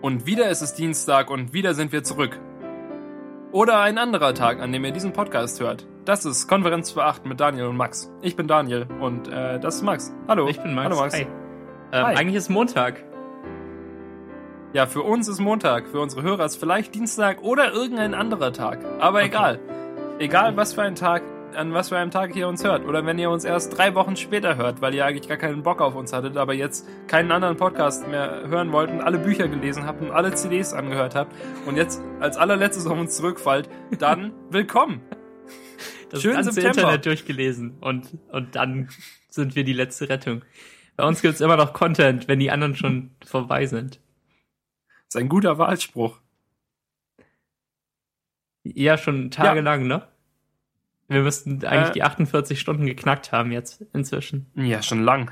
Und wieder ist es Dienstag und wieder sind wir zurück. Oder ein anderer Tag, an dem ihr diesen Podcast hört. Das ist Konferenz für 8 mit Daniel und Max. Ich bin Daniel und äh, das ist Max. Hallo. Ich bin Max. Hallo Max. Hi. Ähm, Hi. Eigentlich ist Montag. Ja, für uns ist Montag, für unsere Hörer ist vielleicht Dienstag oder irgendein anderer Tag. Aber Okay. egal. Egal, was für ein Tag, an was für einem Tag ihr uns hört. Oder wenn ihr uns erst drei Wochen später hört, weil ihr eigentlich gar keinen Bock auf uns hattet, aber jetzt keinen anderen Podcast mehr hören wollt und alle Bücher gelesen habt und alle CDs angehört habt und jetzt als allerletztes auf uns zurückfallt, dann willkommen. Das Schönen ganze September. Internet durchgelesen und, und dann sind wir die letzte Rettung. Bei uns gibt's immer noch Content, wenn die anderen schon vorbei sind. Das ist ein guter Wahlspruch. Ja, schon tagelang, ne? Wir müssten eigentlich Äh. die 48 Stunden geknackt haben jetzt inzwischen. Ja, schon lang.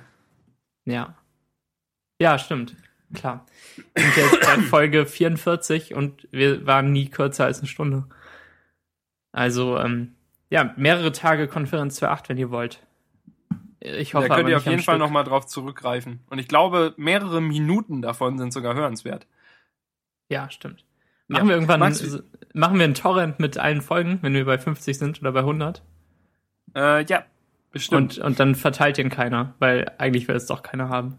Ja. Ja, stimmt. Klar. Wir sind jetzt bei Folge 44 und wir waren nie kürzer als eine Stunde. Also, ähm, ja, mehrere Tage Konferenz für 8, wenn ihr wollt. Ich hoffe, da könnt ihr auf jeden Fall nochmal drauf zurückgreifen. Und ich glaube, mehrere Minuten davon sind sogar hörenswert. Ja, stimmt. Machen wir irgendwann, also, machen wir einen Torrent mit allen Folgen, wenn wir bei 50 sind oder bei 100? Äh, ja, bestimmt. Und, und dann verteilt ihn keiner, weil eigentlich will es doch keiner haben.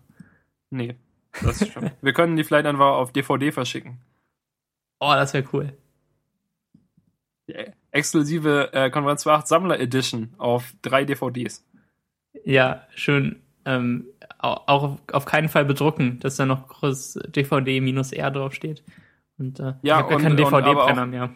Nee, das ist schon. Wir können die vielleicht einfach auf DVD verschicken. Oh, das wäre cool. Die exklusive äh, Konferenz 8 Sammler Edition auf drei DVDs. Ja, schön. Ähm, au- auch auf, auf keinen Fall bedrucken, dass da noch groß DVD minus R draufsteht. Und äh, Ja, ich habe und- keinen DVD-Brenner auch- mehr.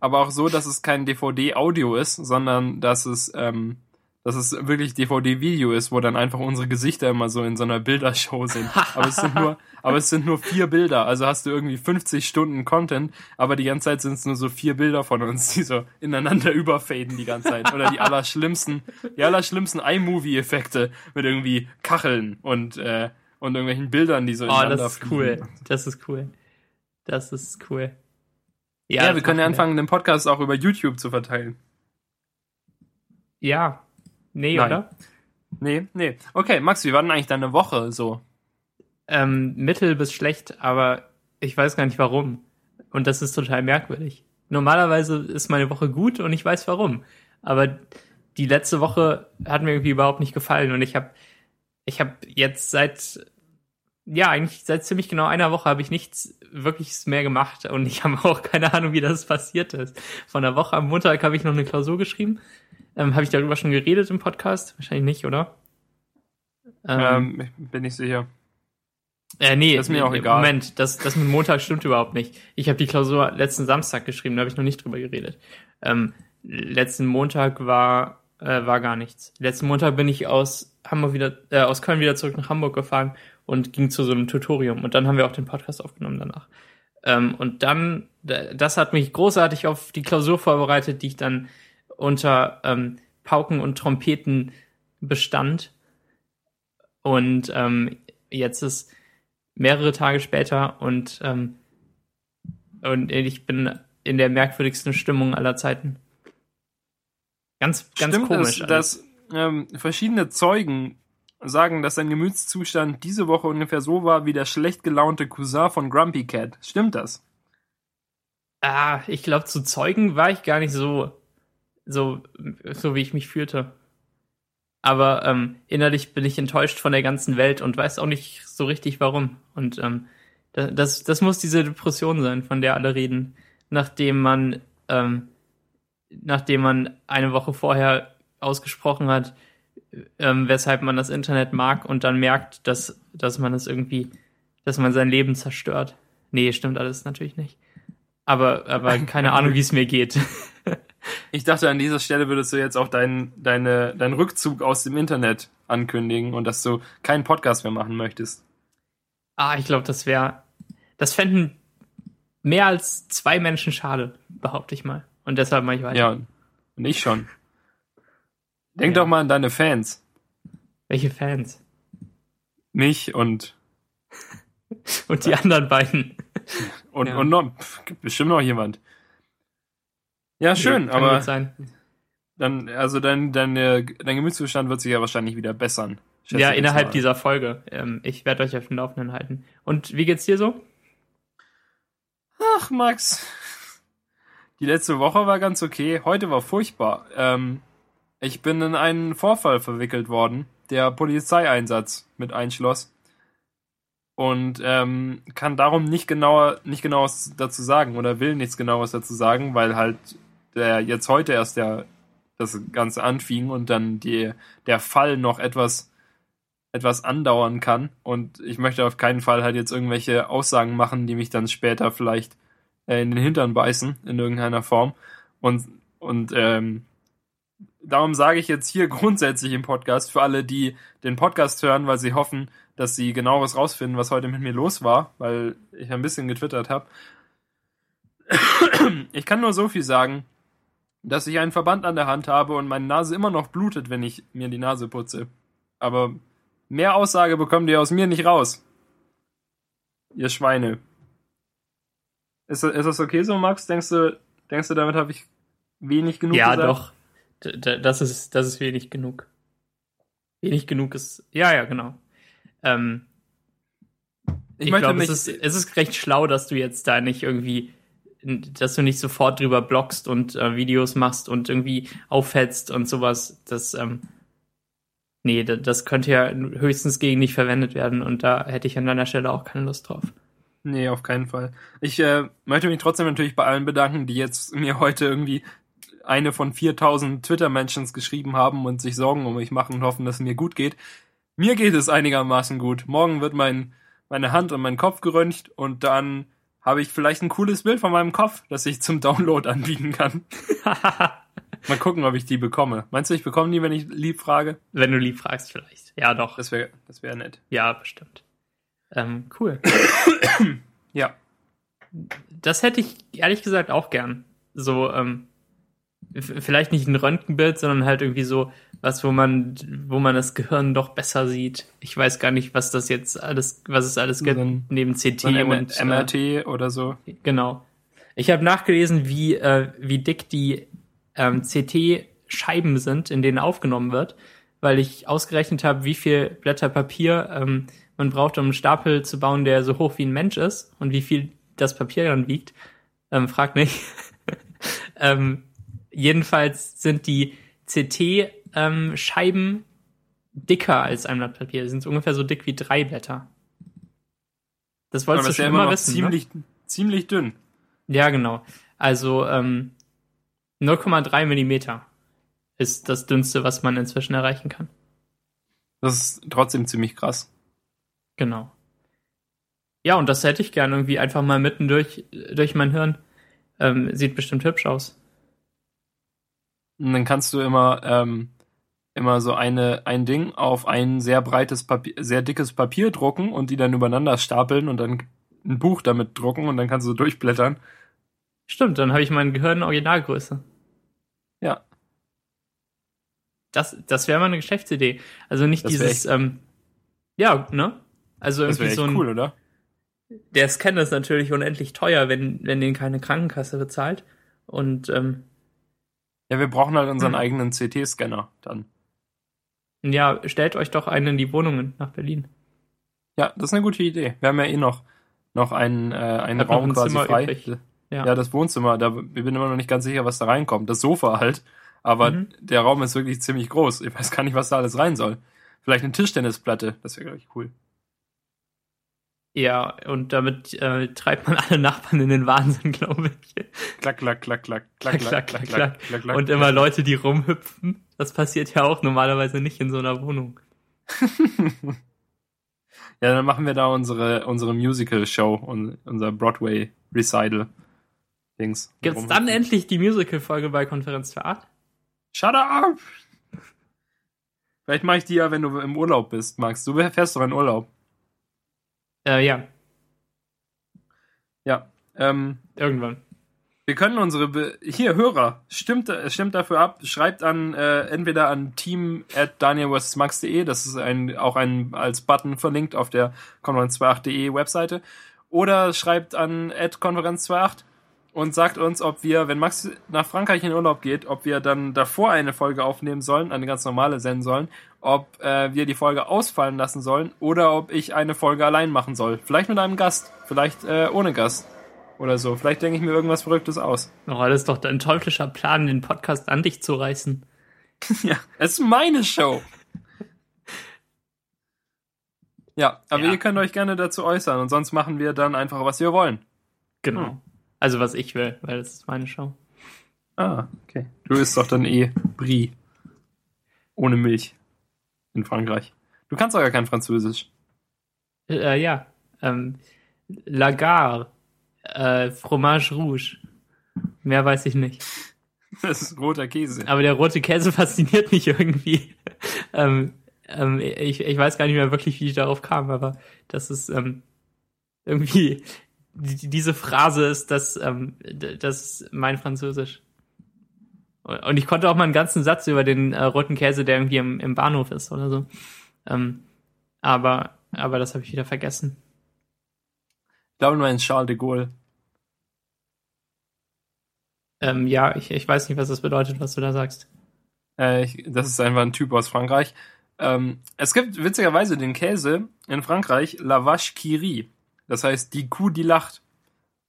Aber auch so, dass es kein DVD-Audio ist, sondern dass es, ähm, dass es wirklich DVD-Video ist, wo dann einfach unsere Gesichter immer so in so einer Bildershow sind. Aber es sind nur, aber es sind nur vier Bilder. Also hast du irgendwie 50 Stunden Content, aber die ganze Zeit sind es nur so vier Bilder von uns, die so ineinander überfaden die ganze Zeit. Oder die allerschlimmsten, die allerschlimmsten iMovie-Effekte mit irgendwie Kacheln und, äh, und irgendwelchen Bildern, die so Oh, ineinander das ist fliegen. cool. Das ist cool. Das ist cool. Ja, das wir können ja anfangen, den Podcast auch über YouTube zu verteilen. Ja. Nee, Nein. oder? Nee, nee. Okay, Max, wie war denn eigentlich deine Woche so? Ähm, mittel bis schlecht, aber ich weiß gar nicht warum. Und das ist total merkwürdig. Normalerweise ist meine Woche gut und ich weiß warum. Aber die letzte Woche hat mir irgendwie überhaupt nicht gefallen und ich habe ich habe jetzt seit ja, eigentlich seit ziemlich genau einer Woche habe ich nichts wirkliches mehr gemacht und ich habe auch keine Ahnung, wie das passiert ist. Von der Woche am Montag habe ich noch eine Klausur geschrieben. Ähm, habe ich darüber schon geredet im Podcast? Wahrscheinlich nicht, oder? Ähm, ich bin nicht sicher. Äh, nee, Das ist mir auch egal. Moment, das, das mit Montag stimmt überhaupt nicht. Ich habe die Klausur letzten Samstag geschrieben, da habe ich noch nicht drüber geredet. Ähm, letzten Montag war, äh, war gar nichts. Letzten Montag bin ich aus Hamburg wieder, äh, aus Köln wieder zurück nach Hamburg gefahren und ging zu so einem Tutorium und dann haben wir auch den Podcast aufgenommen danach. Ähm, und dann, da- das hat mich großartig auf die Klausur vorbereitet, die ich dann unter ähm, Pauken und Trompeten bestand. Und ähm, jetzt ist mehrere Tage später und, ähm, und ich bin in der merkwürdigsten Stimmung aller Zeiten. Ganz, ganz Stimmt komisch. alles. dass ähm, verschiedene Zeugen sagen, dass sein Gemütszustand diese Woche ungefähr so war wie der schlecht gelaunte Cousin von Grumpy Cat. Stimmt das? Ah, ich glaube, zu Zeugen war ich gar nicht so, so, so wie ich mich fühlte. Aber ähm, innerlich bin ich enttäuscht von der ganzen Welt und weiß auch nicht so richtig warum. Und ähm, da- das, das muss diese Depression sein, von der alle reden, nachdem man, ähm, nachdem man eine Woche vorher ausgesprochen hat, ähm, weshalb man das Internet mag und dann merkt, dass, dass man es irgendwie, dass man sein Leben zerstört. Nee, stimmt alles natürlich nicht. Aber, aber keine Ahnung, wie es mir geht. Ich dachte, an dieser Stelle würdest du jetzt auch deinen deine, deinen Rückzug aus dem Internet ankündigen und dass du keinen Podcast mehr machen möchtest. Ah, ich glaube, das wäre, das fänden mehr als zwei Menschen schade, behaupte ich mal. Und deshalb mache ich weiter. Ja, und ich schon. Denk Ja. doch mal an deine Fans. Welche Fans? Mich und, Und die anderen beiden. und, Ja. und noch, gibt bestimmt noch jemand. Ja, schön, Kann aber dann, also dein, dein, dein Gemütszustand wird sich ja wahrscheinlich wieder bessern. Ja, innerhalb dieser Folge. Ähm, ich werde euch auf dem Laufenden halten. Und wie geht's dir so? Ach, Max. Die letzte Woche war ganz okay. Heute war furchtbar. Ähm, ich bin in einen Vorfall verwickelt worden, der Polizeieinsatz mit einschloss. Und ähm, kann darum nicht genauer, nicht genaues dazu sagen oder will nichts genaues dazu sagen, weil halt der jetzt heute erst der das Ganze anfing und dann die, der Fall noch etwas, etwas andauern kann. Und ich möchte auf keinen Fall halt jetzt irgendwelche Aussagen machen, die mich dann später vielleicht äh, in den Hintern beißen, in irgendeiner Form. Und, und ähm, darum sage ich jetzt hier grundsätzlich im Podcast für alle, die den Podcast hören, weil sie hoffen, dass sie genaueres rausfinden, was heute mit mir los war, weil ich ein bisschen getwittert habe. Ich kann nur so viel sagen dass ich einen Verband an der Hand habe und meine Nase immer noch blutet, wenn ich mir die Nase putze. Aber mehr Aussage bekommt ihr aus mir nicht raus. Ihr Schweine. Ist, ist das okay so, Max? Denkst du, denkst du, damit habe ich wenig genug ja, gesagt? Ja, doch. Das ist, das ist wenig genug. Wenig genug ist. Ja, ja, genau. Ähm, ich, ich glaube, es ist, es ist recht schlau, dass du jetzt da nicht irgendwie dass du nicht sofort drüber bloggst und äh, Videos machst und irgendwie aufhetzt und sowas. Das, ähm, nee, das könnte ja höchstens gegen dich verwendet werden und da hätte ich an deiner Stelle auch keine Lust drauf. Nee, auf keinen Fall. Ich äh, möchte mich trotzdem natürlich bei allen bedanken, die jetzt mir heute irgendwie eine von 4000 Twitter-Mentions geschrieben haben und sich Sorgen um mich machen und hoffen, dass es mir gut geht. Mir geht es einigermaßen gut. Morgen wird mein, meine Hand und mein Kopf geröntgt und dann habe ich vielleicht ein cooles Bild von meinem Kopf, das ich zum Download anbieten kann. Mal gucken, ob ich die bekomme. Meinst du, ich bekomme die, wenn ich lieb frage? Wenn du lieb fragst, vielleicht. Ja, doch. Das wäre das wär nett. Ja, bestimmt. Ähm, cool. ja. Das hätte ich ehrlich gesagt auch gern. So, ähm, vielleicht nicht ein Röntgenbild, sondern halt irgendwie so was, wo man, wo man das Gehirn doch besser sieht. Ich weiß gar nicht, was das jetzt alles, was es alles gibt, so neben CT so und MRT äh, oder so. Genau. Ich habe nachgelesen, wie, äh, wie dick die ähm, CT-Scheiben sind, in denen aufgenommen wird, weil ich ausgerechnet habe, wie viel Blätter Papier ähm, man braucht, um einen Stapel zu bauen, der so hoch wie ein Mensch ist und wie viel das Papier dann wiegt. Ähm, frag nicht. ähm, jedenfalls sind die CT-Scheiben ähm, dicker als ein Blatt Papier. Die sind ungefähr so dick wie drei Blätter. Das wolltest du schon ja immer, immer wissen. Ne? Ziemlich, ne? ziemlich dünn. Ja, genau. Also ähm, 0,3 Millimeter ist das dünnste, was man inzwischen erreichen kann. Das ist trotzdem ziemlich krass. Genau. Ja, und das hätte ich gerne irgendwie einfach mal mitten durch, durch mein Hirn. Ähm, sieht bestimmt hübsch aus. Und dann kannst du immer, ähm, immer so eine, ein Ding auf ein sehr breites Papier, sehr dickes Papier drucken und die dann übereinander stapeln und dann ein Buch damit drucken und dann kannst du durchblättern. Stimmt, dann habe ich mein Gehirn in Originalgröße. Ja. Das, das wäre mal eine Geschäftsidee. Also nicht dieses, ähm, ja, ne? Also irgendwie das so ein, cool, oder? Der Scanner ist natürlich unendlich teuer, wenn, wenn den keine Krankenkasse bezahlt. Und ähm, ja, wir brauchen halt unseren hm. eigenen CT-Scanner dann. Ja, stellt euch doch einen in die Wohnungen nach Berlin. Ja, das ist eine gute Idee. Wir haben ja eh noch, noch einen, äh, einen Raum noch ein quasi Zimmer frei. Ja. ja. das Wohnzimmer, da ich bin immer noch nicht ganz sicher, was da reinkommt. Das Sofa halt. Aber mhm. der Raum ist wirklich ziemlich groß. Ich weiß gar nicht, was da alles rein soll. Vielleicht eine Tischtennisplatte, das wäre, glaube ich, cool. Ja, und damit äh, treibt man alle Nachbarn in den Wahnsinn, glaube ich. Klack, klack, klack, klack, klack, klack, klack, klack, klack, klack. Und immer Leute, die rumhüpfen. Das passiert ja auch normalerweise nicht in so einer Wohnung. ja, dann machen wir da unsere, unsere Musical-Show und unser Broadway-Recital-Dings. Gibt's dann endlich die Musical-Folge bei Konferenz für Art? Shut up! Vielleicht mache ich die ja, wenn du im Urlaub bist, Max. Du fährst doch in Urlaub. Äh, ja. Ja. Ähm, Irgendwann. Wir können unsere Be hier Hörer stimmt stimmt dafür ab. Schreibt an äh, entweder an team at danielwestmax.de, das ist ein auch ein als Button verlinkt auf der konferenz28.de Webseite, oder schreibt an at konferenz28 und sagt uns, ob wir, wenn Max nach Frankreich in Urlaub geht, ob wir dann davor eine Folge aufnehmen sollen, eine ganz normale senden sollen, ob äh, wir die Folge ausfallen lassen sollen oder ob ich eine Folge allein machen soll. Vielleicht mit einem Gast, vielleicht äh, ohne Gast. Oder so. Vielleicht denke ich mir irgendwas Verrücktes aus. Oh, das ist doch dein teuflischer Plan, den Podcast an dich zu reißen. ja, es ist meine Show. Ja, aber Ja. ihr könnt euch gerne dazu äußern und sonst machen wir dann einfach, was wir wollen. Genau. Hm. Also was ich will, weil das ist meine Show. Ah, okay. Du isst doch dann eh Brie. Ohne Milch. In Frankreich. Du kannst doch gar kein Französisch. Äh, ja. Ähm, Lagar. Äh, Fromage Rouge. Mehr weiß ich nicht. Das ist roter Käse. Aber der rote Käse fasziniert mich irgendwie. ähm, ähm, ich, ich weiß gar nicht mehr wirklich, wie ich darauf kam, aber das ist ähm, irgendwie die, diese Phrase ist das, ähm, das ist mein Französisch. Und ich konnte auch mal einen ganzen Satz über den äh, roten Käse, der irgendwie im, im Bahnhof ist oder so. Ähm, aber, aber das habe ich wieder vergessen. Ich glaube, du meinst Charles de Gaulle. Ähm, ja, ich, ich weiß nicht, was das bedeutet, was du da sagst. Äh, ich, das ist einfach ein Typ aus Frankreich. Ähm, es gibt witzigerweise den Käse in Frankreich, La Vache qui rit. Das heißt, die Kuh, die lacht.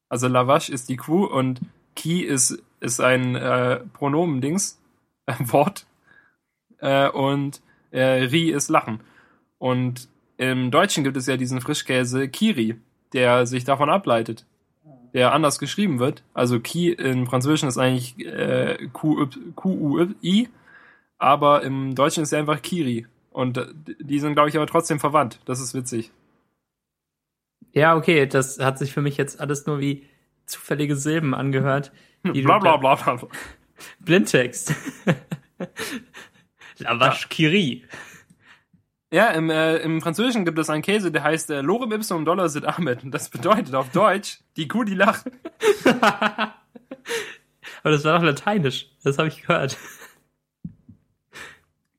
Also La Vache ist die Kuh und qui ist, ist ein äh, Pronomendings, ein Wort. Äh, und äh, ri ist lachen. Und im Deutschen gibt es ja diesen Frischkäse Kiri, der sich davon ableitet. Der anders geschrieben wird. Also Ki im Französischen ist eigentlich äh, Q-U-I, aber im Deutschen ist er einfach Kiri. Und äh, die sind, glaube ich, aber trotzdem verwandt. Das ist witzig. Ja, okay, das hat sich für mich jetzt alles nur wie zufällige Silben angehört. die du Bla bla bla bla. bla. Blindtext. La Vache qui rit. Ja, im, äh, im Französischen gibt es einen Käse, der heißt äh, Lorem ipsum dollar sit amet. Und das bedeutet auf Deutsch, die Kuh, die lacht. Aber das war doch lateinisch. Das habe ich gehört.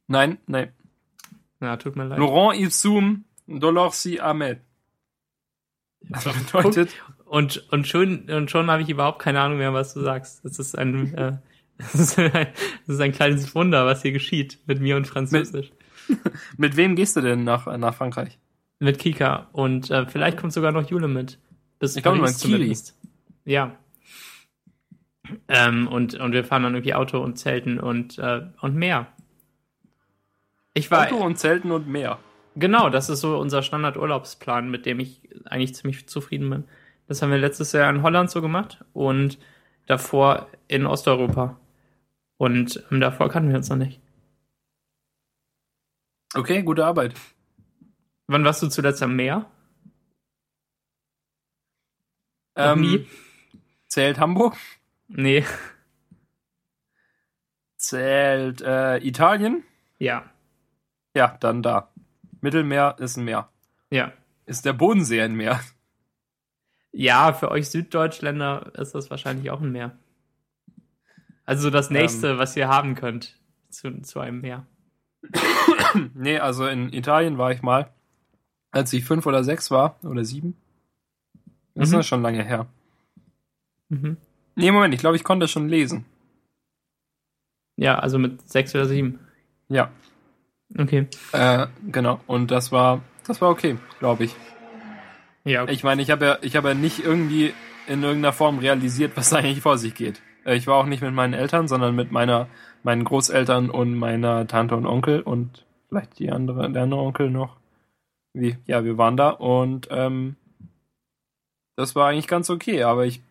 Nein, nein. Na, tut mir leid. Laurent ipsum dollar si amet. Bedeutet, Und, und schon, und schon habe ich überhaupt keine Ahnung mehr, was du sagst. Das ist ein, äh, das ist ein, das ist ein kleines Wunder, was hier geschieht mit mir und Französisch. mit wem gehst du denn nach, nach Frankreich? Mit Kika. Und äh, vielleicht kommt sogar noch Jule mit. Bis Ich glaube, du meinst zumindest. Ja. Ähm, und, und wir fahren dann irgendwie Auto und Zelten und, äh, und mehr. Ich war, Auto und Zelten und mehr. Genau, das ist so unser Standardurlaubsplan, mit dem ich eigentlich ziemlich zufrieden bin. Das haben wir letztes Jahr in Holland so gemacht und davor in Osteuropa. Und ähm, davor kannten wir uns noch nicht. Okay, gute Arbeit. Wann warst du zuletzt am Meer? Ähm, nie? Zählt Hamburg? Nee. Zählt äh, Italien? Ja. Ja, dann da. Mittelmeer ist ein Meer. Ja. Ist der Bodensee ein Meer? Ja, für euch Süddeutschländer ist das wahrscheinlich auch ein Meer. Also das nächste, was ihr haben könnt zu, zu einem Meer. nee, also in Italien war ich mal, als ich fünf oder sechs war, oder sieben. Das Mhm. ist schon lange her. Mhm. Nee, Moment, ich glaube, ich konnte schon lesen. Ja, also mit sechs oder sieben. Ja, Okay. äh, genau. Und das war, das war okay, glaube ich. Ja, okay. Ich meine, ich habe ja, ich habe ja nicht irgendwie in irgendeiner Form realisiert, was da eigentlich vor sich geht. Äh, Ich war auch nicht mit meinen Eltern, sondern mit meiner, meinen Großeltern und meiner Tante und Onkel und vielleicht die andere, der andere Onkel noch. Wie, ja, wir waren da und ähm, das war eigentlich ganz okay, aber ich,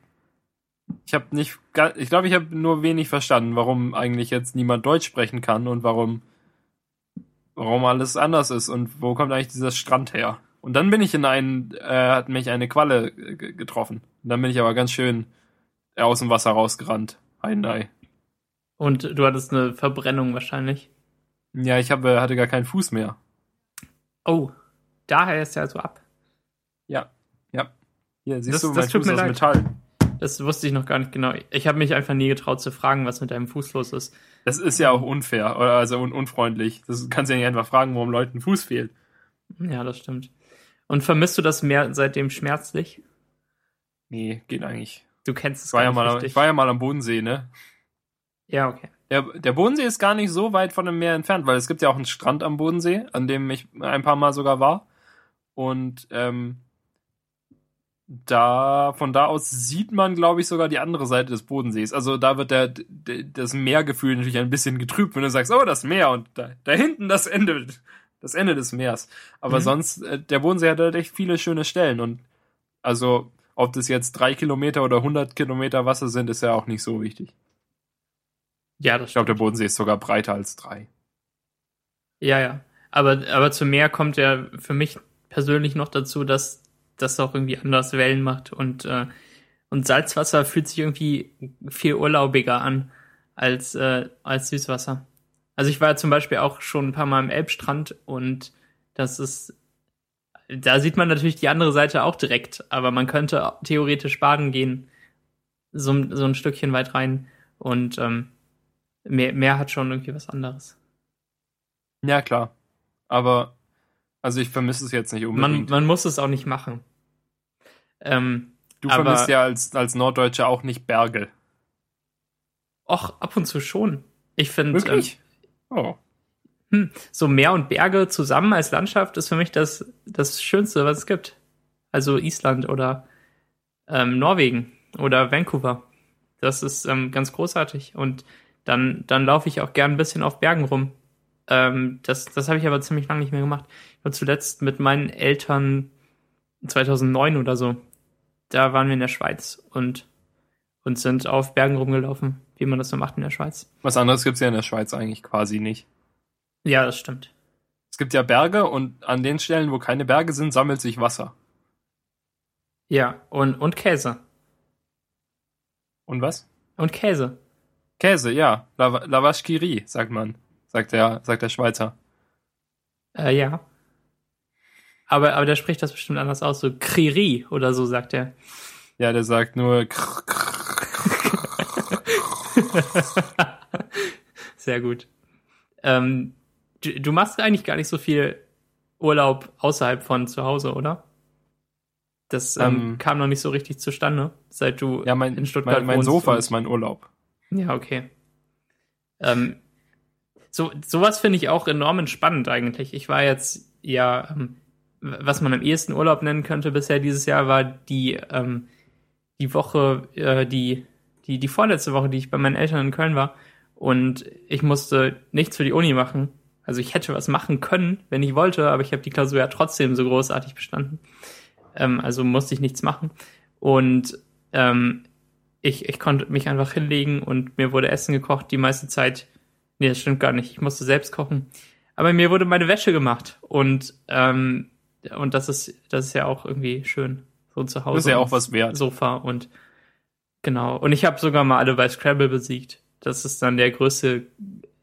ich habe nicht, ich glaube, ich habe nur wenig verstanden, warum eigentlich jetzt niemand Deutsch sprechen kann und warum, warum alles anders ist und wo kommt eigentlich dieser Strand her. Und dann bin ich in einen, äh, hat mich eine Qualle äh, ge- getroffen. Und dann bin ich aber ganz schön aus dem Wasser rausgerannt. Ein Ei. Und du hattest eine Verbrennung wahrscheinlich. Ja, ich habe, hatte gar keinen Fuß mehr. Oh, daher ist er so ab. Ja, ja. Hier, siehst Das- du, das mein tut Fuß aus leid. Metall. Das wusste ich noch gar nicht genau. Ich habe mich einfach nie getraut zu fragen, was mit deinem Fuß los ist. Das ist ja auch unfair, oder also un unfreundlich. Das kannst du ja nicht einfach fragen, warum Leuten Fuß fehlt. Ja, das stimmt. Und vermisst du das Meer seitdem schmerzlich? Nee, geht eigentlich. Du kennst es Ich war, ja gar mal, nicht richtig. ich war ja mal am Bodensee, ne? ja, okay. Der, der Bodensee ist gar nicht so weit von dem Meer entfernt, weil es gibt ja auch einen Strand am Bodensee, an dem ich ein paar Mal sogar war. Und ähm, da, von da aus sieht man, glaube ich, sogar die andere Seite des Bodensees. Also da wird der, der das Meergefühl natürlich ein bisschen getrübt, wenn du sagst, oh, das Meer und da, da hinten das Ende, das Ende des Meers. Aber Mhm. sonst, äh, der Bodensee hat halt echt viele schöne Stellen und also, ob das jetzt drei Kilometer oder 100 Kilometer Wasser sind, ist ja auch nicht so wichtig. Ja, das Ich glaube, der Bodensee ist sogar breiter als drei. Ja, ja. Aber, aber zum Meer kommt ja für mich persönlich noch dazu, dass das auch irgendwie anders Wellen macht und, äh, und Salzwasser fühlt sich irgendwie viel urlaubiger an als, äh, als Süßwasser. Also ich war zum Beispiel auch schon ein paar Mal am Elbstrand und das ist, da sieht man natürlich die andere Seite auch direkt, aber man könnte theoretisch baden gehen, so, so ein Stückchen weit rein und ähm, Meer, Meer hat schon irgendwie was anderes. Ja, klar. Aber, also ich vermisse es jetzt nicht Man, unbedingt. man muss es auch nicht machen. Ähm, du vermisst ja als, als Norddeutscher auch nicht Berge. och, ab und zu schon. Ich finde, ähm, Wirklich? Oh. so Meer und Berge zusammen als Landschaft ist für mich das, das Schönste, was es gibt. Also Island oder ähm, Norwegen oder Vancouver. Das ist ähm, ganz großartig. Und dann, dann laufe ich auch gern ein bisschen auf Bergen rum. Ähm, das das habe ich aber ziemlich lange nicht mehr gemacht. War zuletzt mit meinen Eltern 2009 oder so. Da waren wir in der Schweiz und, und sind auf Bergen rumgelaufen, wie man das so macht in der Schweiz. Was anderes gibt's ja in der Schweiz eigentlich quasi nicht. Ja, das stimmt. Es gibt ja Berge und an den Stellen, wo keine Berge sind, sammelt sich Wasser. Ja, und, und Käse. Und was? Und Käse. Käse, ja. La, la vache qui rit, sagt man. Sagt der, sagt der Schweizer. Äh, ja. Aber, aber der spricht das bestimmt anders aus, so Kriri oder so sagt er. Ja, der sagt nur. Sehr gut. Ähm, du, du machst eigentlich gar nicht so viel Urlaub außerhalb von zu Hause, oder? Das ähm, Ähm, kam noch nicht so richtig zustande, seit du Ja, mein, in Stuttgart mein, mein wohnst Sofa und- ist mein Urlaub. Ja, okay. Ähm, so, sowas finde ich auch enorm entspannend eigentlich. Ich war jetzt ja, ähm, was man am ehesten Urlaub nennen könnte bisher dieses Jahr, war die, ähm, die Woche, äh, die, die, die vorletzte Woche, die ich bei meinen Eltern in Köln war. Und ich musste nichts für die Uni machen. Also ich hätte was machen können, wenn ich wollte, aber ich habe die Klausur ja trotzdem so großartig bestanden. Ähm, also musste ich nichts machen. Und ähm, ich, ich konnte mich einfach hinlegen und mir wurde Essen gekocht die meiste Zeit. Nee, das stimmt gar nicht. Ich musste selbst kochen. Aber mir wurde meine Wäsche gemacht. Und, ähm, und das ist, das ist ja auch irgendwie schön. So zu Hause. Das ist ja auch was wert. Sofa und genau. Und ich habe sogar mal alle bei Scrabble besiegt. Das ist dann der größte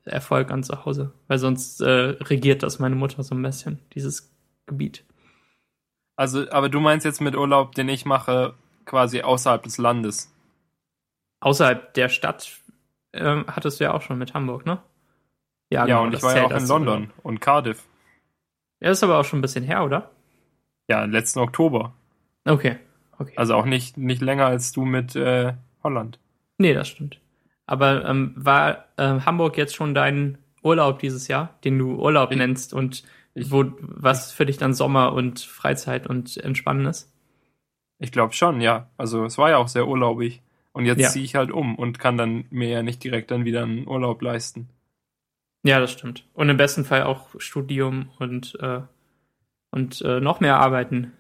Erfolg an zu Hause. Weil sonst äh, regiert das meine Mutter so ein bisschen, dieses Gebiet. Also, aber du meinst jetzt mit Urlaub, den ich mache, quasi außerhalb des Landes. Außerhalb der Stadt ähm, hattest du ja auch schon mit Hamburg, ne? Ja, genau, und ich war ja auch in London und Cardiff. Ja, ist aber auch schon ein bisschen her, oder? Ja, letzten Oktober. Okay, okay. Also auch nicht, nicht länger als du mit äh, Holland. nee, das stimmt. Aber ähm, war ähm, Hamburg jetzt schon dein Urlaub dieses Jahr, den du Urlaub Ich- nennst und ich- wo was für dich dann Sommer und Freizeit und Entspannen ist? Ich glaube schon, ja. Also es war ja auch sehr urlaubig. Und jetzt Ja. ziehe ich halt um und kann dann mir ja nicht direkt dann wieder einen Urlaub leisten. Ja, das stimmt. Und im besten Fall auch Studium und, äh, und äh, noch mehr arbeiten.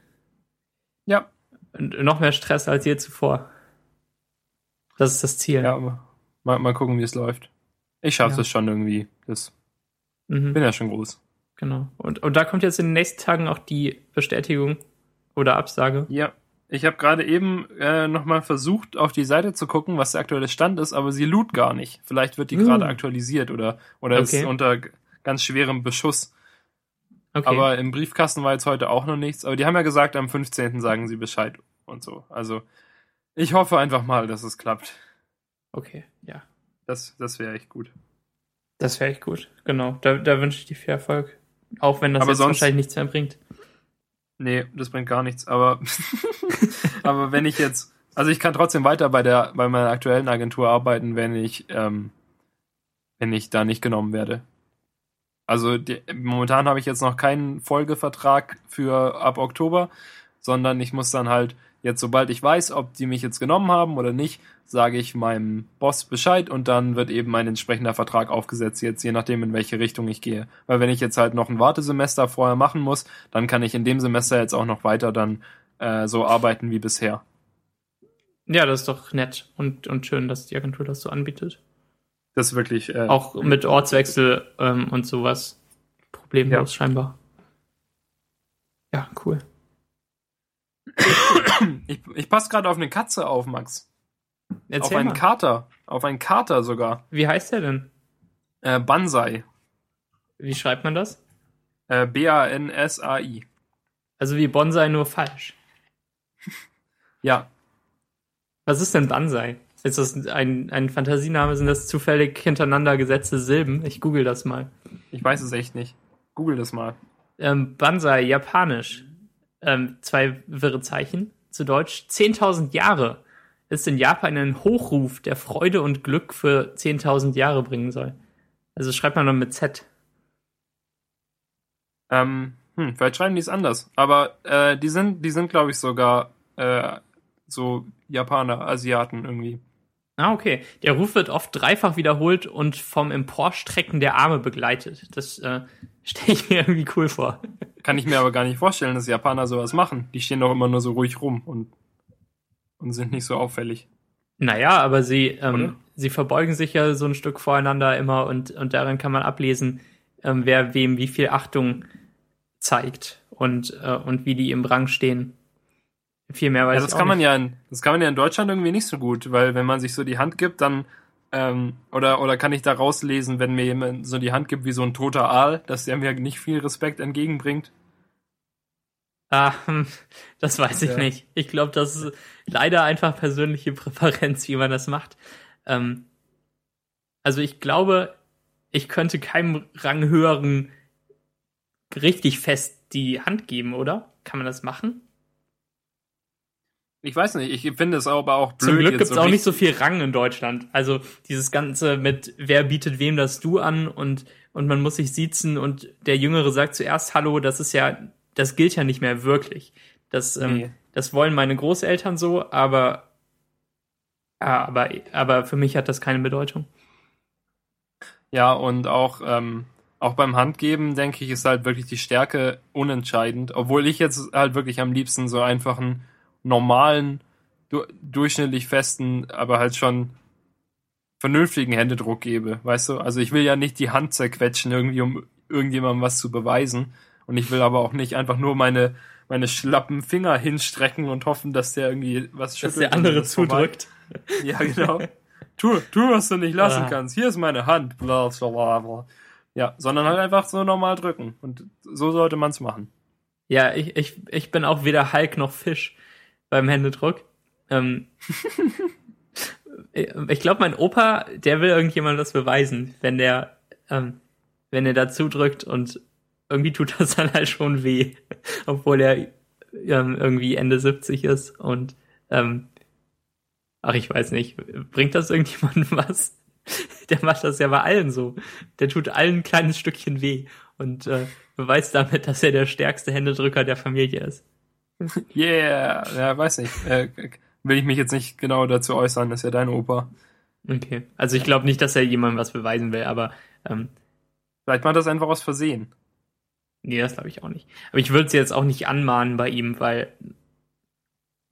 Ja. Und noch mehr Stress als je zuvor. Das ist das Ziel. Ja, aber mal, mal gucken, wie es läuft. Ich schaffe Ja. es schon irgendwie. Das Mhm. bin ja schon groß. Genau. Und, und da kommt jetzt in den nächsten Tagen auch die Bestätigung oder Absage. Ja. Ich habe gerade eben äh, nochmal versucht, auf die Seite zu gucken, was der aktuelle Stand ist, aber sie lud gar nicht. Vielleicht wird die Uh. gerade aktualisiert oder, oder Okay. ist unter ganz schwerem Beschuss. Okay. Aber im Briefkasten war jetzt heute auch noch nichts. Aber die haben ja gesagt, am 15. sagen sie Bescheid und so. Also ich hoffe einfach mal, dass es klappt. okay, ja. Das, das wäre echt gut. Das wäre echt gut. Genau. Da, da wünsche ich dir viel Erfolg. Auch wenn das Aber jetzt sonst- wahrscheinlich nichts mehr bringt. Nee, das bringt gar nichts. Aber, aber wenn ich jetzt, also ich kann trotzdem weiter bei der, bei meiner aktuellen Agentur arbeiten, wenn ich, ähm, wenn ich da nicht genommen werde. Also die, momentan habe ich jetzt noch keinen Folgevertrag für ab Oktober, sondern ich muss dann halt jetzt sobald ich weiß, ob die mich jetzt genommen haben oder nicht, sage ich meinem Boss Bescheid und dann wird eben mein entsprechender Vertrag aufgesetzt, jetzt je nachdem, in welche Richtung ich gehe. Weil wenn ich jetzt halt noch ein Wartesemester vorher machen muss, dann kann ich in dem Semester jetzt auch noch weiter dann äh, so arbeiten wie bisher. Ja, das ist doch nett und, und schön, dass die Agentur das so anbietet. Das ist wirklich. Äh, auch mit Ortswechsel ähm, und sowas problemlos ja. scheinbar. Ja, cool. Ich, ich passe gerade auf eine Katze auf, Max. Erzähl auf einen mal. Kater. Auf einen Kater sogar. Wie heißt der denn? Äh, Bansai. Wie schreibt man das? Äh, B-A-N-S-A-I. Also wie Bonsai, nur falsch. ja. Was ist denn Bansai? Ist das ein, ein Fantasiename? Sind das zufällig hintereinander gesetzte Silben? Ich google das mal. Ich weiß es echt nicht. Google das mal. Ähm, Bansai, japanisch. Ähm, zwei wirre Zeichen. Zu Deutsch. 10.000 Jahre ist in Japan ein Hochruf, der Freude und Glück für 10.000 Jahre bringen soll. Also schreibt man dann mit Z. Ähm, hm, vielleicht schreiben die es anders. Aber äh, die sind, die sind, glaube ich, sogar äh, so Japaner, Asiaten irgendwie. Ah, okay. Der Ruf wird oft dreifach wiederholt und vom Emporstrecken der Arme begleitet. Das äh, stelle ich mir irgendwie cool vor. Kann ich mir aber gar nicht vorstellen, dass Japaner sowas machen. Die stehen doch immer nur so ruhig rum und, und sind nicht so auffällig. Naja, aber sie, ähm, sie verbeugen sich ja so ein Stück voreinander immer und, und darin kann man ablesen, ähm, wer wem wie viel Achtung zeigt und, äh, und wie die im Rang stehen. Viel mehr weiß ja, das ich kann man nicht. ja in, das kann man ja in Deutschland irgendwie nicht so gut, weil wenn man sich so die Hand gibt, dann ähm, oder oder kann ich da rauslesen, wenn mir jemand so die Hand gibt wie so ein toter Aal, dass der mir nicht viel Respekt entgegenbringt? Ah, hm, das weiß ich Ja. nicht. Ich glaube, das ist leider einfach persönliche Präferenz, wie man das macht. Ähm, also ich glaube, ich könnte keinem Ranghöheren richtig fest die Hand geben, oder? Kann man das machen? Ich weiß nicht, ich finde es aber auch blöd. Zum Glück jetzt gibt es so auch nicht so viel Rang in Deutschland. Also dieses Ganze mit, wer bietet wem das Du an und, und man muss sich siezen und der Jüngere sagt zuerst Hallo, das ist ja, das gilt ja nicht mehr wirklich. Das, ähm, Nee. das wollen meine Großeltern so, aber, ja, aber, aber für mich hat das keine Bedeutung. Ja, und auch, ähm, auch beim Handgeben, denke ich, ist halt wirklich die Stärke unentscheidend. Obwohl ich jetzt halt wirklich am liebsten so einfach einen normalen, du durchschnittlich festen, aber halt schon vernünftigen Händedruck gebe, weißt du? Also ich will ja nicht die Hand zerquetschen irgendwie, um irgendjemandem was zu beweisen. Und ich will aber auch nicht einfach nur meine, meine schlappen Finger hinstrecken und hoffen, dass der irgendwie was Dass schüttelt. der und andere ist vorbei. zudrückt. Ja, genau. tu, tu, was du nicht lassen Ah. kannst. Hier ist meine Hand. Bla, bla, bla, bla. Ja, sondern halt einfach so normal drücken. Und so sollte man es machen. Ja, ich, ich, ich bin auch weder Hulk noch Fisch beim Händedruck. Ähm, ich glaube, mein Opa, der will irgendjemandem das beweisen, wenn der, ähm, wenn er dazu drückt und irgendwie tut das dann halt schon weh, obwohl er ähm, irgendwie Ende 70 ist und ähm, ach, ich weiß nicht, bringt das irgendjemandem was? Der macht das ja bei allen so. Der tut allen ein kleines Stückchen weh und äh, beweist damit, dass er der stärkste Händedrücker der Familie ist. Yeah, ja, weiß nicht. Äh, will ich mich jetzt nicht genau dazu äußern, das ist ja dein Opa. Okay. Also ich glaube nicht, dass er jemandem was beweisen will, aber ähm, Vielleicht macht das einfach aus Versehen. nee, das glaube ich auch nicht. Aber ich würde es jetzt auch nicht anmahnen bei ihm, weil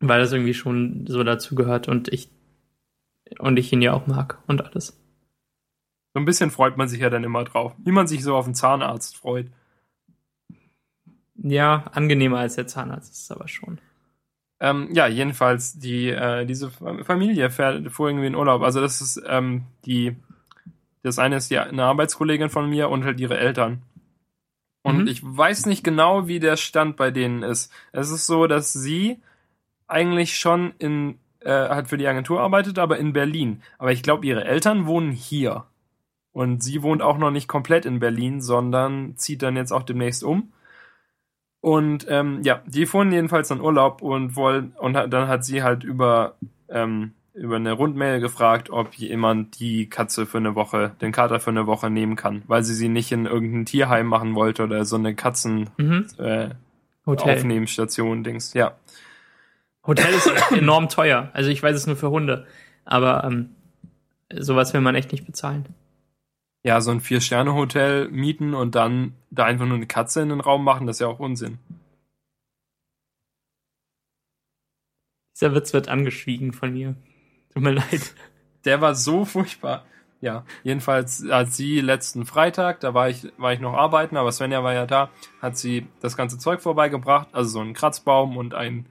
weil das irgendwie schon so dazu gehört und ich und ich ihn ja auch mag und alles. So ein bisschen freut man sich ja dann immer drauf. Wie man sich so auf einen Zahnarzt freut. Ja, angenehmer als der Zahnarzt ist es aber schon. Ähm, ja, jedenfalls, die, äh, diese Familie fährt, fuhr irgendwie in Urlaub. Also das ist ähm, die, das eine ist die, eine Arbeitskollegin von mir und halt ihre Eltern. Und Mhm. ich weiß nicht genau, wie der Stand bei denen ist. Es ist so, dass sie eigentlich schon in, äh, halt für die Agentur arbeitet, aber in Berlin. Aber ich glaube, ihre Eltern wohnen hier. Und sie wohnt auch noch nicht komplett in Berlin, sondern zieht dann jetzt auch demnächst um. Und ähm, ja, die fuhren jedenfalls dann Urlaub und wollen und dann hat sie halt über ähm, über eine Rundmail gefragt, ob jemand die Katze für eine Woche, den Kater für eine Woche nehmen kann, weil sie sie nicht in irgendein Tierheim machen wollte oder so eine Katzen Mhm. äh, Hotel. Dings. Ja. Hotel ist enorm teuer. Also ich weiß es nur für Hunde. Aber ähm, sowas will man echt nicht bezahlen. Ja, so ein Vier-Sterne-Hotel mieten und dann da einfach nur eine Katze in den Raum machen, das ist ja auch Unsinn. Dieser Witz wird angeschwiegen von mir. Tut mir leid. Der war so furchtbar. Ja, jedenfalls hat sie letzten Freitag, da war ich, war ich noch arbeiten, aber Svenja war ja da, hat sie das ganze Zeug vorbeigebracht, also so ein Kratzbaum und ein